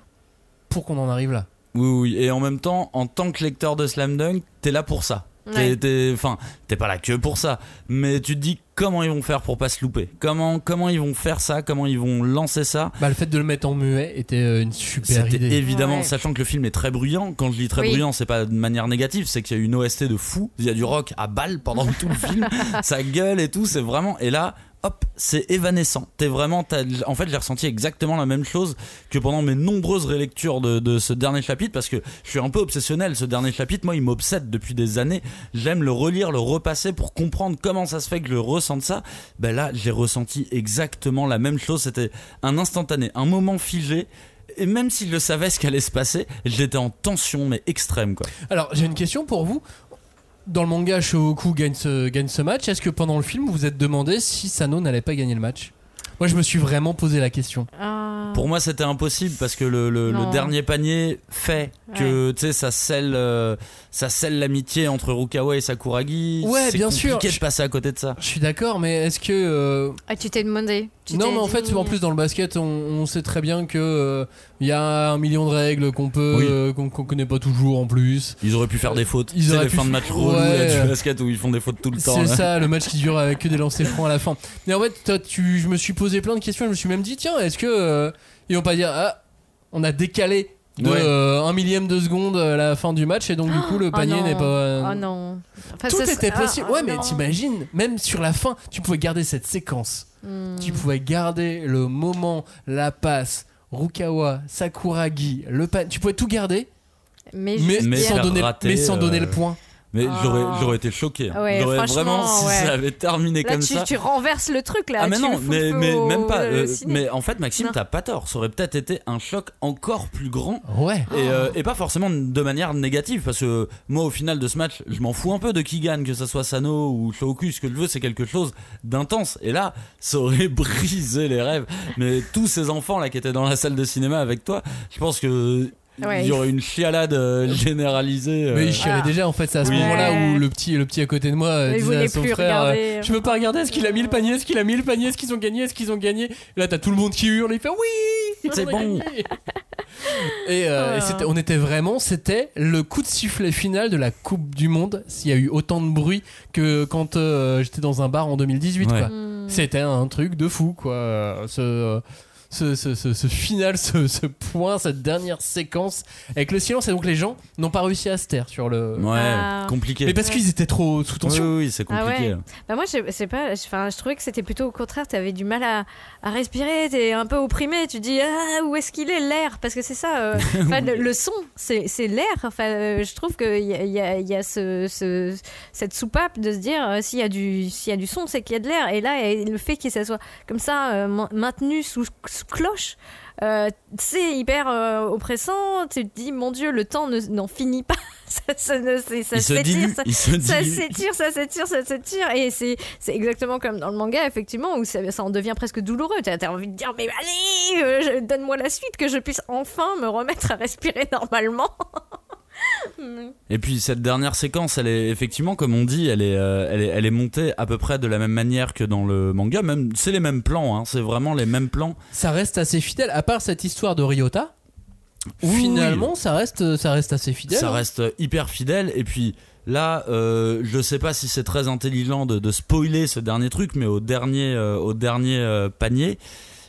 pour qu'on en arrive là. Oui, oui, et en même temps, en tant que lecteur de Slam Dunk, t'es là pour ça. T'es, Ouais. t'es- enfin, t'es pas là que pour ça, mais tu te dis comment ils vont faire pour pas se louper? Comment, comment ils vont faire ça, comment ils vont lancer ça? Bah, le fait de le mettre en muet était euh, une super C'était idée. évidemment, Ouais. sachant que le film est très bruyant. Quand je dis très Oui. bruyant, c'est pas de manière négative, c'est qu'il y a une OST de fou. Il y a du rock à balle pendant tout le film. Ça gueule et tout, c'est vraiment. Et là, c'est évanescent. T'es vraiment. En fait, j'ai ressenti exactement la même chose que pendant mes nombreuses rélectures de, de ce dernier chapitre, parce que je suis un peu obsessionnel. Ce dernier chapitre, moi, il m'obsède depuis des années. J'aime le relire, le repasser pour comprendre comment ça se fait que je ressente ça. Ben là, j'ai ressenti exactement la même chose. C'était un instantané, un moment figé. Et même si je savais ce qu'allait se passer, j'étais en tension, mais extrême, quoi. Alors, j'ai une question pour vous. Dans le manga, Shogoku gagne ce, gagne ce match. Est-ce que pendant le film, vous vous êtes demandé si Sano n'allait pas gagner le match? Moi, je me suis vraiment posé la question. Ah. Pour moi, c'était impossible parce que le, le- le Non. dernier panier fait que tu sais ça scelle euh, ça scelle l'amitié entre Rukawa et Sakuragi. Ouais, C'est bien compliqué sûr. de passer à côté de ça. Je suis d'accord, mais est-ce que. euh, Ah, tu t'es demandé. Tu Non, mais en dit- fait, en plus, dans le basket, on, on sait très bien que euh, il y a un million de règles qu'on peut. Oui. euh, qu'on connaît pas toujours en plus. Ils auraient pu faire des fautes. Ils auraient les pu fins de match relous Ouais. du basket où ils font des fautes tout le temps. C'est ça, le match qui dure avec que des lancers francs à la fin. Mais en fait, toi, tu, je me suis posé plein de questions. Je me suis même dit, tiens, est-ce que euh, ils vont pas dire, ah, on a décalé de Ouais. euh, un millième de seconde à la fin du match et donc du coup le Oh panier n'est pas. euh, Oh non. Enfin, Tout était ah, possible. ah, ouais, mais non. t'imagines, même sur la fin, tu pouvais garder cette séquence. Hmm. Tu pouvais garder le moment, la passe, Rukawa, Sakuragi, le pan. Tu pouvais tout garder, Mais, mais, Mais sans, donner, rater, mais sans donner euh, le point. Mais Ah. j'aurais j'aurais été choqué. hein. Ouais, j'aurais vraiment si ouais. ça avait terminé là, comme tu, ça. tu renverses le truc là. Ah mais tu non, mais, mais même pas. le euh, ciné. mais en fait, Maxime, Non. t'as pas tort. Ça aurait peut-être été un choc encore plus grand Ouais. Et, euh, et pas forcément de manière négative parce que moi au final de ce match je m'en fous un peu de qui gagne que ça soit Sano ou Shoku ce que je veux c'est quelque chose d'intense et là ça aurait brisé les rêves mais tous ces enfants là qui étaient dans la salle de cinéma avec toi je pense que Ouais, il y aurait une chialade euh, généralisée euh. Mais il chialait Ah. déjà en fait, c'est à ce Oui. moment-là où le petit, le petit à côté de moi euh, disait à son frère regarder. euh, Je veux pas regarder, est-ce qu'il a mis le panier, est-ce qu'il a mis le panier, est-ce qu'ils ont gagné, est-ce qu'ils ont gagné? Et Là t'as tout le monde qui hurle, il fait Oui C'est bon. Et, euh, et c'était- on était vraiment, c'était le coup de sifflet final de la Coupe du Monde. S'il y a eu autant de bruit que quand euh, j'étais dans un bar en 2018, Ouais. quoi. Hmm. C'était un truc de fou, quoi. euh, Ce, ce, ce, ce, ce final, ce, ce point, cette dernière séquence avec le silence. Et donc les gens n'ont pas réussi à se taire sur le. Ouais, Ah. compliqué. Mais parce qu'ils étaient trop sous Oui, tension. oui, oui, c'est Ah compliqué. ouais. Bah moi, je sais pas. Enfin, je trouvais que c'était plutôt au contraire. T'avais du mal à, à respirer. T'es un peu opprimé. Tu dis ah où est-ce qu'il est l'air? Parce que c'est ça. euh, le, le son, c'est l'air. Enfin, euh, je trouve qu'il y a, il y a, il y a ce, ce- cette soupape de se dire euh, s'il y a du s'il y a du son, c'est qu'il y a de l'air. Et là, et le fait que ça soit comme ça euh, ma- maintenu sous, sous cloche. euh, c'est hyper euh, oppressant. Tu te dis, mon Dieu, le temps ne- n'en finit pas. ça, s'étire, ça- s'étire, ça s'étire, ça s'étire. Et c'est, exactement comme dans le manga, effectivement, où ça, ça en devient presque douloureux. T'as, t'as envie de dire, mais allez, euh, donne-moi la suite, que je puisse enfin me remettre à respirer normalement. Et puis cette dernière séquence, elle est effectivement, comme on dit, elle est, euh, elle est, elle est montée à peu près de la même manière que dans le manga. Même, c'est les mêmes plans, hein, c'est vraiment les mêmes plans. Ça reste assez fidèle, à part cette histoire de Ryota. Oui, finalement, ça reste, ça reste assez fidèle. Ça hein. reste hyper fidèle. Et puis là, euh, je sais pas si c'est très intelligent de, de spoiler ce dernier truc, mais au dernier, euh, au dernier euh, panier.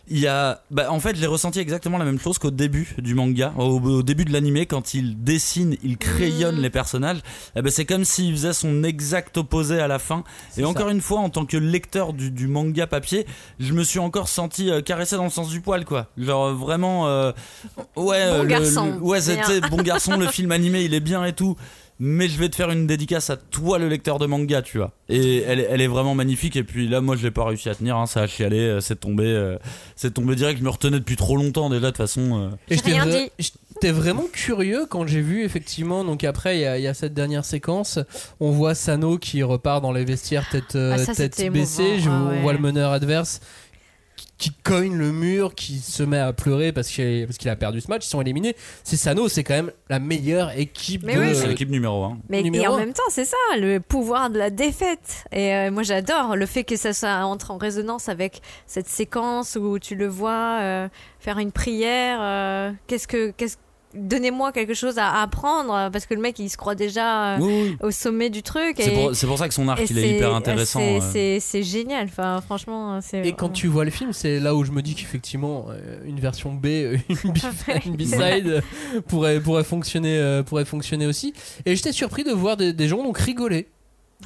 Il y a, bah, en fait, j'ai ressenti exactement la même chose qu'au début du manga, au, au début de l'animé, quand il dessine, il crayonne les personnages. Eh ben, c'est comme s'il faisait son exact opposé à la fin. Et ça. encore une fois, en tant que lecteur du, du manga papier, je me suis encore senti euh, caressé dans le sens du poil, quoi. Genre euh, vraiment, euh, ouais, Bon euh, le- garçon. le- ouais, c'était bon garçon. Le film animé, il est bien et tout. Mais je vais te faire une dédicace à toi, le lecteur de manga, tu vois. Et elle, est- elle est vraiment magnifique. Et puis là, moi, je l'ai pas réussi à tenir. Hein, ça a chialé, euh, c'est tombé, euh, c'est tombé direct. Je me retenais depuis trop longtemps déjà. De toute façon, euh. Et rien dit. J'étais vraiment curieux quand j'ai vu effectivement. Donc après, il y, a- il y a cette dernière séquence. On voit Sano qui repart dans les vestiaires tête, euh, Ah, ça, tête baissée. émouvant. Je- Ah On ouais. voit le meneur adverse qui, cogne le mur, qui se met à pleurer parce qu'il parce qu'il a perdu ce match. Ils sont éliminés. C'est Sano, c'est quand même la meilleure équipe Mais de. oui, c'est l'équipe numéro 1 Mais et en un. même temps, c'est ça, le pouvoir de la défaite. Et euh, moi, j'adore le fait que ça, ça entre en résonance avec cette séquence où tu le vois euh, faire une prière. euh, qu'est-ce que, qu'est-ce, donnez-moi quelque chose à apprendre euh, parce que le mec, il se croit déjà euh, Oui, oui. au sommet du truc. C'est et- pour, c'est pour ça que son arc il est hyper intéressant. C'est, euh. génial. Enfin, franchement, c'est. Et quand tu vois le film, c'est là où je me dis qu'effectivement, une version B, une B-side pourrait, pourrait, fonctionner, euh, pourrait fonctionner aussi. Et j'étais surpris de voir des, des gens donc rigoler.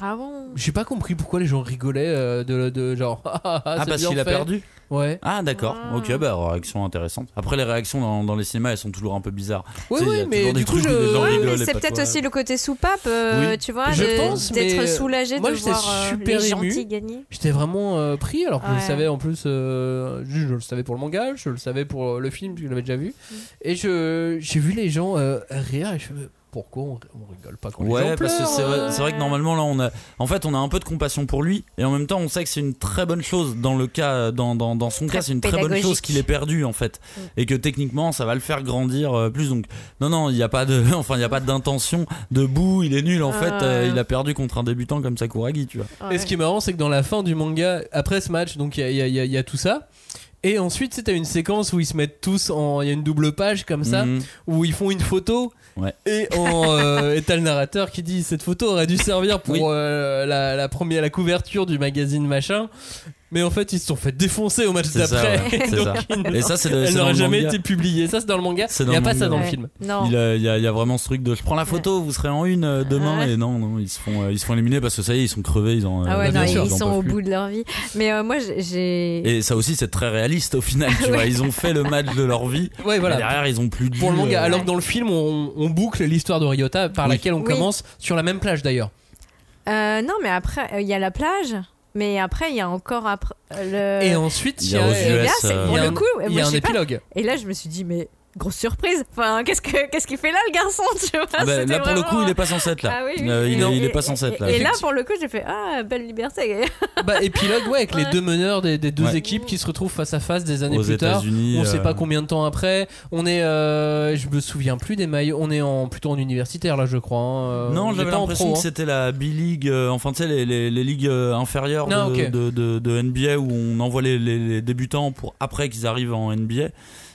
Ah bon J'ai pas compris pourquoi les gens rigolaient euh, de, de genre. Ah, ah, Ah, c'est parce qu'il a perdu Ouais. Ah, d'accord. Ah. Ok, bah, réaction intéressante. Après, les réactions dans, dans les cinémas, elles sont toujours un peu bizarres. Oui, Tu sais, oui, a mais toujours des du coup, je. Ouais, c'est peut-être toi. aussi le côté soupape, euh, Oui. tu vois, Je de- pense, d'être soulagé moi, de voir euh, super les ému. gentils gagner. J'étais vraiment euh, pris alors que je le savais en plus, euh, je, je le savais pour le manga, je le savais pour le film, je l'avais déjà vu. Mm. Et je j'ai vu les gens euh, rire et je me pourquoi on, on rigole pas quand les Ouais, gens parce que pleurent, c'est vrai, euh c'est vrai que normalement là on a, en fait on a un peu de compassion pour lui et en même temps on sait que c'est une très bonne chose dans le cas, dans, dans, dans son Très cas c'est une très bonne chose qu'il ait perdu en fait Mm. et que techniquement ça va le faire grandir euh, plus donc non non il n'y a pas de, enfin il y a pas d'intention de bout il est nul en Ah, fait euh, ouais. il a perdu contre un débutant comme Sakuragi tu vois. Et ce qui est marrant, c'est que dans la fin du manga, après ce match, donc il y a, il y a- il y a- il y a tout ça. Et ensuite, c'était une séquence où ils se mettent tous en. Il y a une double page comme ça, Mhm. où ils font une photo. Ouais. Et en, euh, et t'as le narrateur qui dit cette photo aurait dû servir pour Oui. euh, la, la première la couverture du magazine machin. Mais en fait, ils se sont fait défoncer au match d'après. ouais, c'est Donc, ça. ils- Et ça c'est elle n'aurait jamais manga. été publiée. Ça, c'est dans le manga. Il n'y a pas ça dans le Ouais. film. Non. Il, y a, il y a vraiment ce truc de je prends la photo, vous serez en une euh, demain Ouais. et non non ils se font euh, ils se font éliminer parce que ça y est ils sont crevés ils ont Ah ouais, euh, non, sûr, ils sont au plus. bout de leur vie. Mais euh, moi, j'ai-. Et ça aussi, c'est très réaliste au final. Tu vois, ils ont fait le match de leur vie. Ouais, voilà. Et derrière, ils ont plus de Pour le manga. euh, Alors que dans le film, on, boucle l'histoire de Ryota par laquelle on commence sur la même plage d'ailleurs. Euh, non, mais après, euh, il y a la plage. Mais après, il y a encore après, euh, le. Et ensuite, Il y y a euh, pour il y a le un- coup. il y moi, a je un sais pas. épilogue. Et là, je me suis dit, mais grosse surprise. Enfin, qu'est-ce que qu'est-ce qu'il fait là, le garçon Tu vois? Ah bah, c'était là, pour le coup, il est pas censé être là. Ah oui, oui. Euh, il, est, il est Et- pas censé être là. Et là, pour le coup, j'ai fait ah belle liberté. Bah, épilogue, ouais, avec les deux meneurs des, des deux Ouais. équipes qui se retrouvent face à face des années Aux plus tard. On sait euh, pas combien de temps après. On est, euh, je me souviens plus des maillots. On est en plutôt en universitaire là, je crois. hein. Euh, on Non, j'avais l'impression que hein. c'était la B-League, euh, enfin tu sais, les, les, les ligues euh, inférieures de, Ah, ok. de, de- de NBA où on envoie les, les- les débutants pour après qu'ils arrivent en NBA.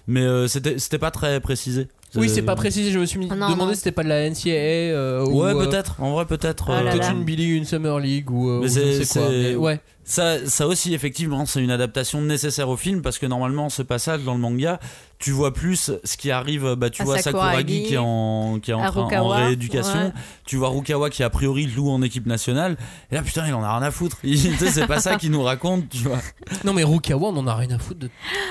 Mais euh, c'était c'était pas très précisé. Oui, c'est pas précisé. Je me suis mis- Ah, non, demandé non. si c'était pas de la NCAA euh, ou Ouais, euh, peut-être. En vrai, peut-être. Là euh, peut-être là. une Billy, une Summer League ou, euh, Mais ou je ne c'est- sais quoi. c'est- mais ouais. Ça, ça aussi, effectivement, c'est une adaptation nécessaire au film parce que normalement, ce passage dans le manga, tu vois plus ce qui arrive. Bah, tu À vois Sakuragi, Sakuragi, qui est en, qui est en, rééducation. ouais. Tu vois Rukawa qui, a priori, joue en équipe nationale. Et là, putain, il en a rien à foutre. C'est pas ça qu'il nous raconte, tu vois. Non, mais Rukawa, on en a rien à foutre de.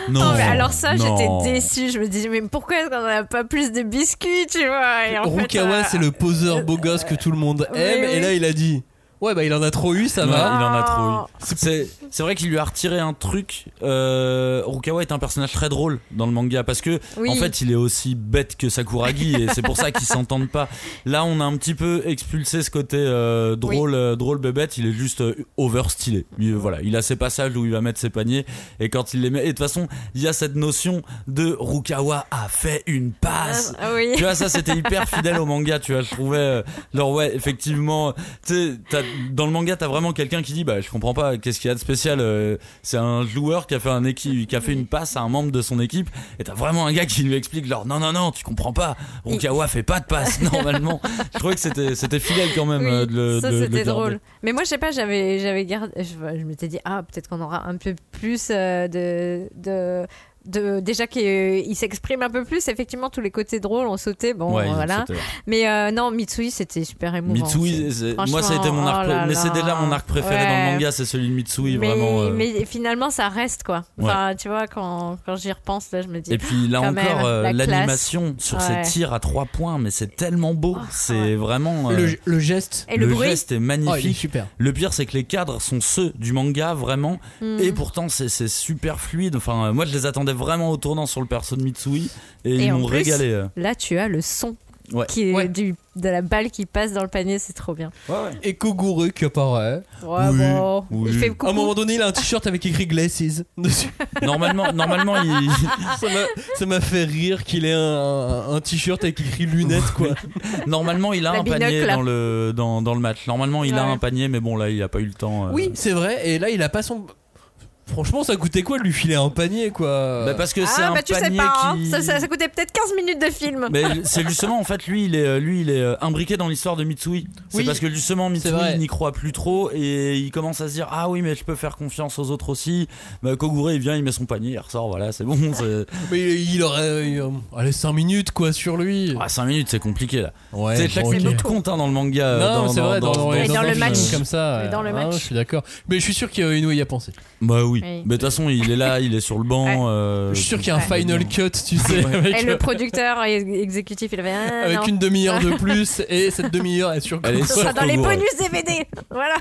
Non, Oh, mais alors ça, non. j'étais déçue. Je me disais, mais pourquoi est-ce qu'on n'a pas plus de biscuits, tu vois? Et en fait, Rukawa, euh, c'est le poseur beau gosse que tout le monde Oui, aime. oui. Et là, il a dit Ouais, bah, il en a trop eu, ça Ouais, va. il en a trop eu. Oh. C'est c'est vrai qu'il lui a retiré un truc. Euh, Rukawa est un personnage très drôle dans le manga parce que Oui. en fait il est aussi bête que Sakuragi et c'est pour ça qu'ils s'entendent pas. Là on a un petit peu expulsé ce côté euh, drôle, euh, drôle bébête. Il est juste euh, over stylé. Il, voilà, il a ses passages où il va mettre ses paniers et quand il les met. Et de toute façon il y a cette notion de Rukawa a fait une passe. Ah oui. Tu vois, ça c'était hyper fidèle au manga, tu vois. Je trouvais, euh, genre, ouais, effectivement, tu sais, t'as- dans le manga, t'as vraiment quelqu'un qui dit, bah, je comprends pas, qu'est-ce qu'il y a de spécial. euh, c'est un joueur qui a fait un équipe, qui a fait une passe à un membre de son équipe, et t'as vraiment un gars qui lui explique, genre, non, non, non, tu comprends pas. Rukawa fait pas de passe, normalement. Je trouvais que c'était, c'était fidèle quand même Oui, euh, de le ça de c'était drôle. Mais moi je sais pas, j'avais j'avais gardé, je, je m'étais dit ah peut-être qu'on aura un peu plus euh, de de de déjà qu'il s'exprime un peu plus. Effectivement tous les côtés drôles ont sauté. Bon Ouais, voilà. sauté. Mais euh, non Mitsui c'était super émouvant. Mitsui, moi ça a été mon arc, oh là mais c'est là. déjà mon arc préféré dans le manga, c'est celui de Mitsui, mais, vraiment. euh. mais finalement ça reste quoi. Enfin tu vois quand, quand j'y repense là je me dis. Et puis là encore, euh, la l'animation sur Ouais. ces tirs à trois points, mais c'est tellement beau. Oh, c'est ouais. vraiment. euh, Le, le geste. Et le, bruit. geste est Oh, il est magnifique. super. le pire, c'est que les cadres sont ceux du manga, vraiment. Mm. Et pourtant, c'est super fluide. Enfin, moi, je les attendais vraiment au tournant sur le perso de Mitsui. Et, Et ils m'ont régalé. euh. Là tu as le son. Ouais. Qui est Ouais. du, de la balle qui passe dans le panier, c'est trop bien. Et Kogure qui apparaît. Ouais, Oui, bon. oui. Il fait À un moment donné, il a un t-shirt avec écrit Glasses dessus. Normalement, normalement il... Ça m'a- Ça m'a fait rire qu'il ait un, t-shirt avec écrit lunettes, quoi. normalement, il a La un panier dans le, dans, dans le match. Normalement, il a Ouais. un panier, mais bon, là, il a pas eu le temps. euh. Oui, c'est vrai. Et là, il a pas son. Franchement, ça coûtait quoi de lui filer un panier, quoi Bah, parce que c'est Ah un bah tu sais panier pas, hein. qui. ça, ça, ça coûtait peut-être 15 minutes de film. Mais c'est justement en fait lui il est euh, lui il est euh, imbriqué dans l'histoire de Mitsui. C'est Oui, parce que justement Mitsui c'est n'y croit plus trop et il commence à se dire ah oui mais je peux faire confiance aux autres aussi. Bah, Kogure il vient il met son panier il ressort voilà c'est bon. c'est- Mais il aurait. il- allez, 5 minutes, quoi, sur lui. Ah, 5 minutes c'est compliqué là. Ouais, c'est chaque bon, ok. minute compte hein, dans le manga. euh, Non, c'est vrai, dans, dans- dans dans le match. comme ça. Mais dans le ouais. match. Ah, je suis d'accord. Mais je suis sûr qu'Inoue y a pensé. Bah oui. Oui. Mais de toute façon il est là il est sur le banc. Ouais. euh, Je suis sûr qu'il y a un Ouais. final cut, tu sais, avec, Et le producteur et exécutif, il avait un. avec non. une demi-heure de plus. Et cette demi-heure est sur Elle est Ce sera sur dans les bonus DVD. Voilà.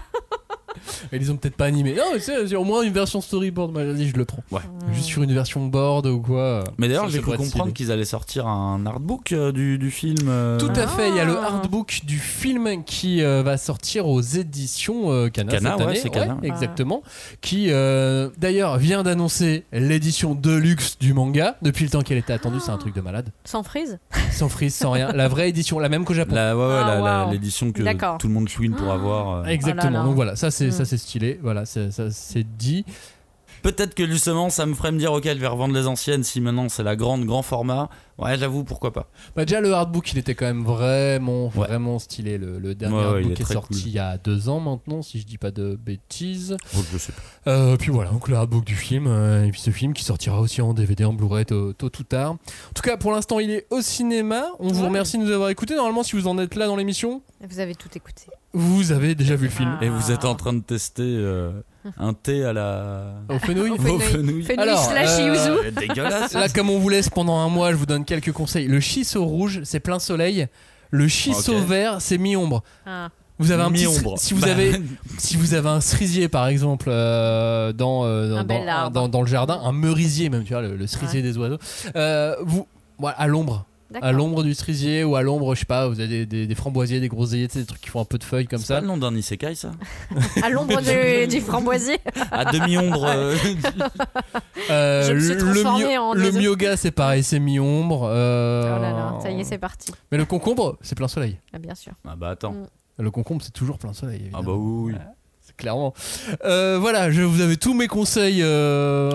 Ils ont peut-être pas animé. Non, mais c'est au moins une version storyboard. Bah, Vas-y, je le prends. Ouais. Juste sur une version board ou quoi. Mais d'ailleurs j'ai cru comprendre qu'ils allaient sortir un artbook euh, du, du film. euh, Tout à fait, il y a le Ah. artbook du film qui euh, va sortir aux éditions euh, Kana, Kana, cette ouais, année. c'est Kana. exactement. Qui euh, d'ailleurs vient d'annoncer l'édition deluxe du manga. Depuis le temps qu'elle était attendue, c'est un truc de malade. Sans frise Sans frise, sans rien. La vraie édition, la même qu'au Japon. La, ouais, ouais, Ah, la- la- waouh. l'édition que D'accord. tout le monde chouine pour avoir. euh. Exactement. Oh là là. Donc voilà, ça c'est Mm. ça c'est stylé. Voilà, ça c'est dit. Peut-être que justement ça me ferait me dire ok je vais revendre les anciennes si maintenant c'est la grande grand format. Ouais j'avoue pourquoi pas. Bah déjà le artbook il était quand même vraiment Ouais. vraiment stylé. Le, le dernier Ouais, ouais, est sorti cool. il y a deux ans maintenant, si je dis pas de bêtises. Oh, je sais pas. Euh, puis voilà, donc le artbook du film, euh, et puis ce film qui sortira aussi en DVD, en Blu-ray tôt, tôt ou tard. En tout cas, pour l'instant, il est au cinéma. On vous remercie de nous avoir écoutés. Normalement, si vous en êtes là dans l'émission, Vous avez tout écouté. Vous avez déjà vu le film. Ah. Et vous êtes en train de tester euh, un thé à la. Au fenouil. Au fenouil. fenouil. Fenouil Alors, slash euh, yuzu. Dégueulasse. Là, comme on vous laisse pendant un mois, je vous donne quelques conseils. Le shiso rouge, c'est plein soleil. Le shiso Ok. vert, c'est mi-ombre. Ah. Vous avez un petit Mi-ombre. si vous Bah, avez si vous avez un cerisier par exemple euh, dans, euh, dans, dans- arbre. dans- dans le jardin, un merisier même, tu vois, le, le cerisier des oiseaux, euh, vous voilà, à l'ombre, à l'ombre du cerisier ou à l'ombre, je sais pas, vous avez des, des- des framboisiers, des groseilliers, des trucs qui font un peu de feuilles comme C'est pas ça. le nom d'un isekai ça À l'ombre du, du framboisier. À demi-ombre. euh, Euh, Je me suis le, le myoga, c'est pareil, c'est mi-ombre. euh, Oh là là, ça y est, c'est parti. Mais le concombre, c'est plein soleil. Ah, bien sûr. ah bah attends. Mm. Le concombre, c'est toujours plein soleil. Ah bah oui, oui. Clairement. Euh, voilà, je vous avais tous mes conseils euh,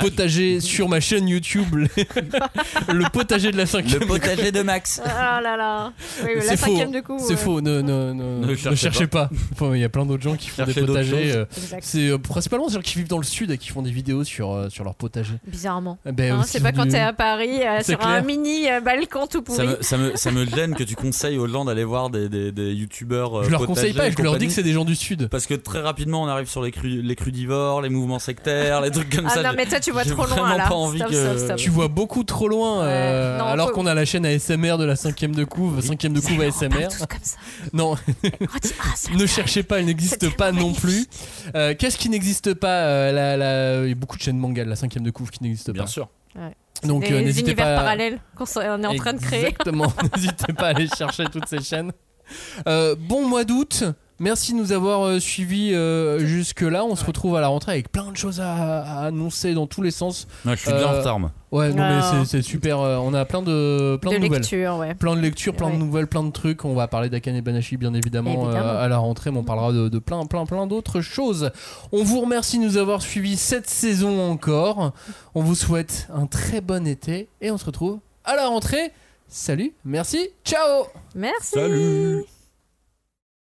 potager sur ma chaîne YouTube, le potager de la Le cinquième. potager de Max. Ah là là. Oui, la C'est faux. cinquième de coup. C'est euh, faux, ne, ne, ne, Ne ne cherchez cherchez pas. Enfin, Il y a plein d'autres gens qui font Cherchez des potagers. euh. C'est euh, principalement des gens qui vivent dans le sud et qui font des vidéos sur, euh, sur leur potager. Bizarrement. Eh ben, Hein, c'est pas quand du- t'es à Paris euh, sur un mini euh, balcon tout Ça pourri. me, ça, me, ça me gêne que tu conseilles aux gens d'aller voir des, des, des youtubeurs. euh, Je leur potagers conseille pas, et je leur dis que c'est des gens du sud. Parce que très rapidement, on arrive sur les, cru, les crudivores, les mouvements sectaires, les trucs comme Ah ça. non, J'ai- mais toi, tu vois trop loin, vraiment là. pas envie Stop, que. stop, stop. Tu vois beaucoup trop loin, euh, Ouais. Non, alors qu'on a la chaîne ASMR de la cinquième de couve, cinquième de couve ASMR. comme ça. Non, ah, ne cherchez pas, elle n'existe pas non plus. Euh, Qu'est-ce qui n'existe pas euh, la- la- Il y a beaucoup de chaînes manga de la cinquième de couve qui n'existent Bien pas. sûr. Donc des euh, n'hésitez univers pas. à- parallèles qu'on est en train de créer. Exactement. N'hésitez pas à aller chercher toutes ces chaînes. Euh, bon mois d'août. Merci de nous avoir euh, suivis euh, jusque-là. On se retrouve à la rentrée avec plein de choses à, à annoncer dans tous les sens. Ouais, je suis bien Euh, en retard, moi. Ouais, non, mais c'est- super. euh, on a plein de, plein de, de nouvelles. lecture, ouais. Plein de lectures, plein Ouais. de nouvelles, plein de trucs. On va parler d'Akane Banashi bien évidemment, Évidemment. euh, à la rentrée, mais on parlera de, de plein, plein, plein d'autres choses. On vous remercie de nous avoir suivis cette saison encore. On vous souhaite un très bon été et on se retrouve à la rentrée. Salut, merci, ciao Merci. Salut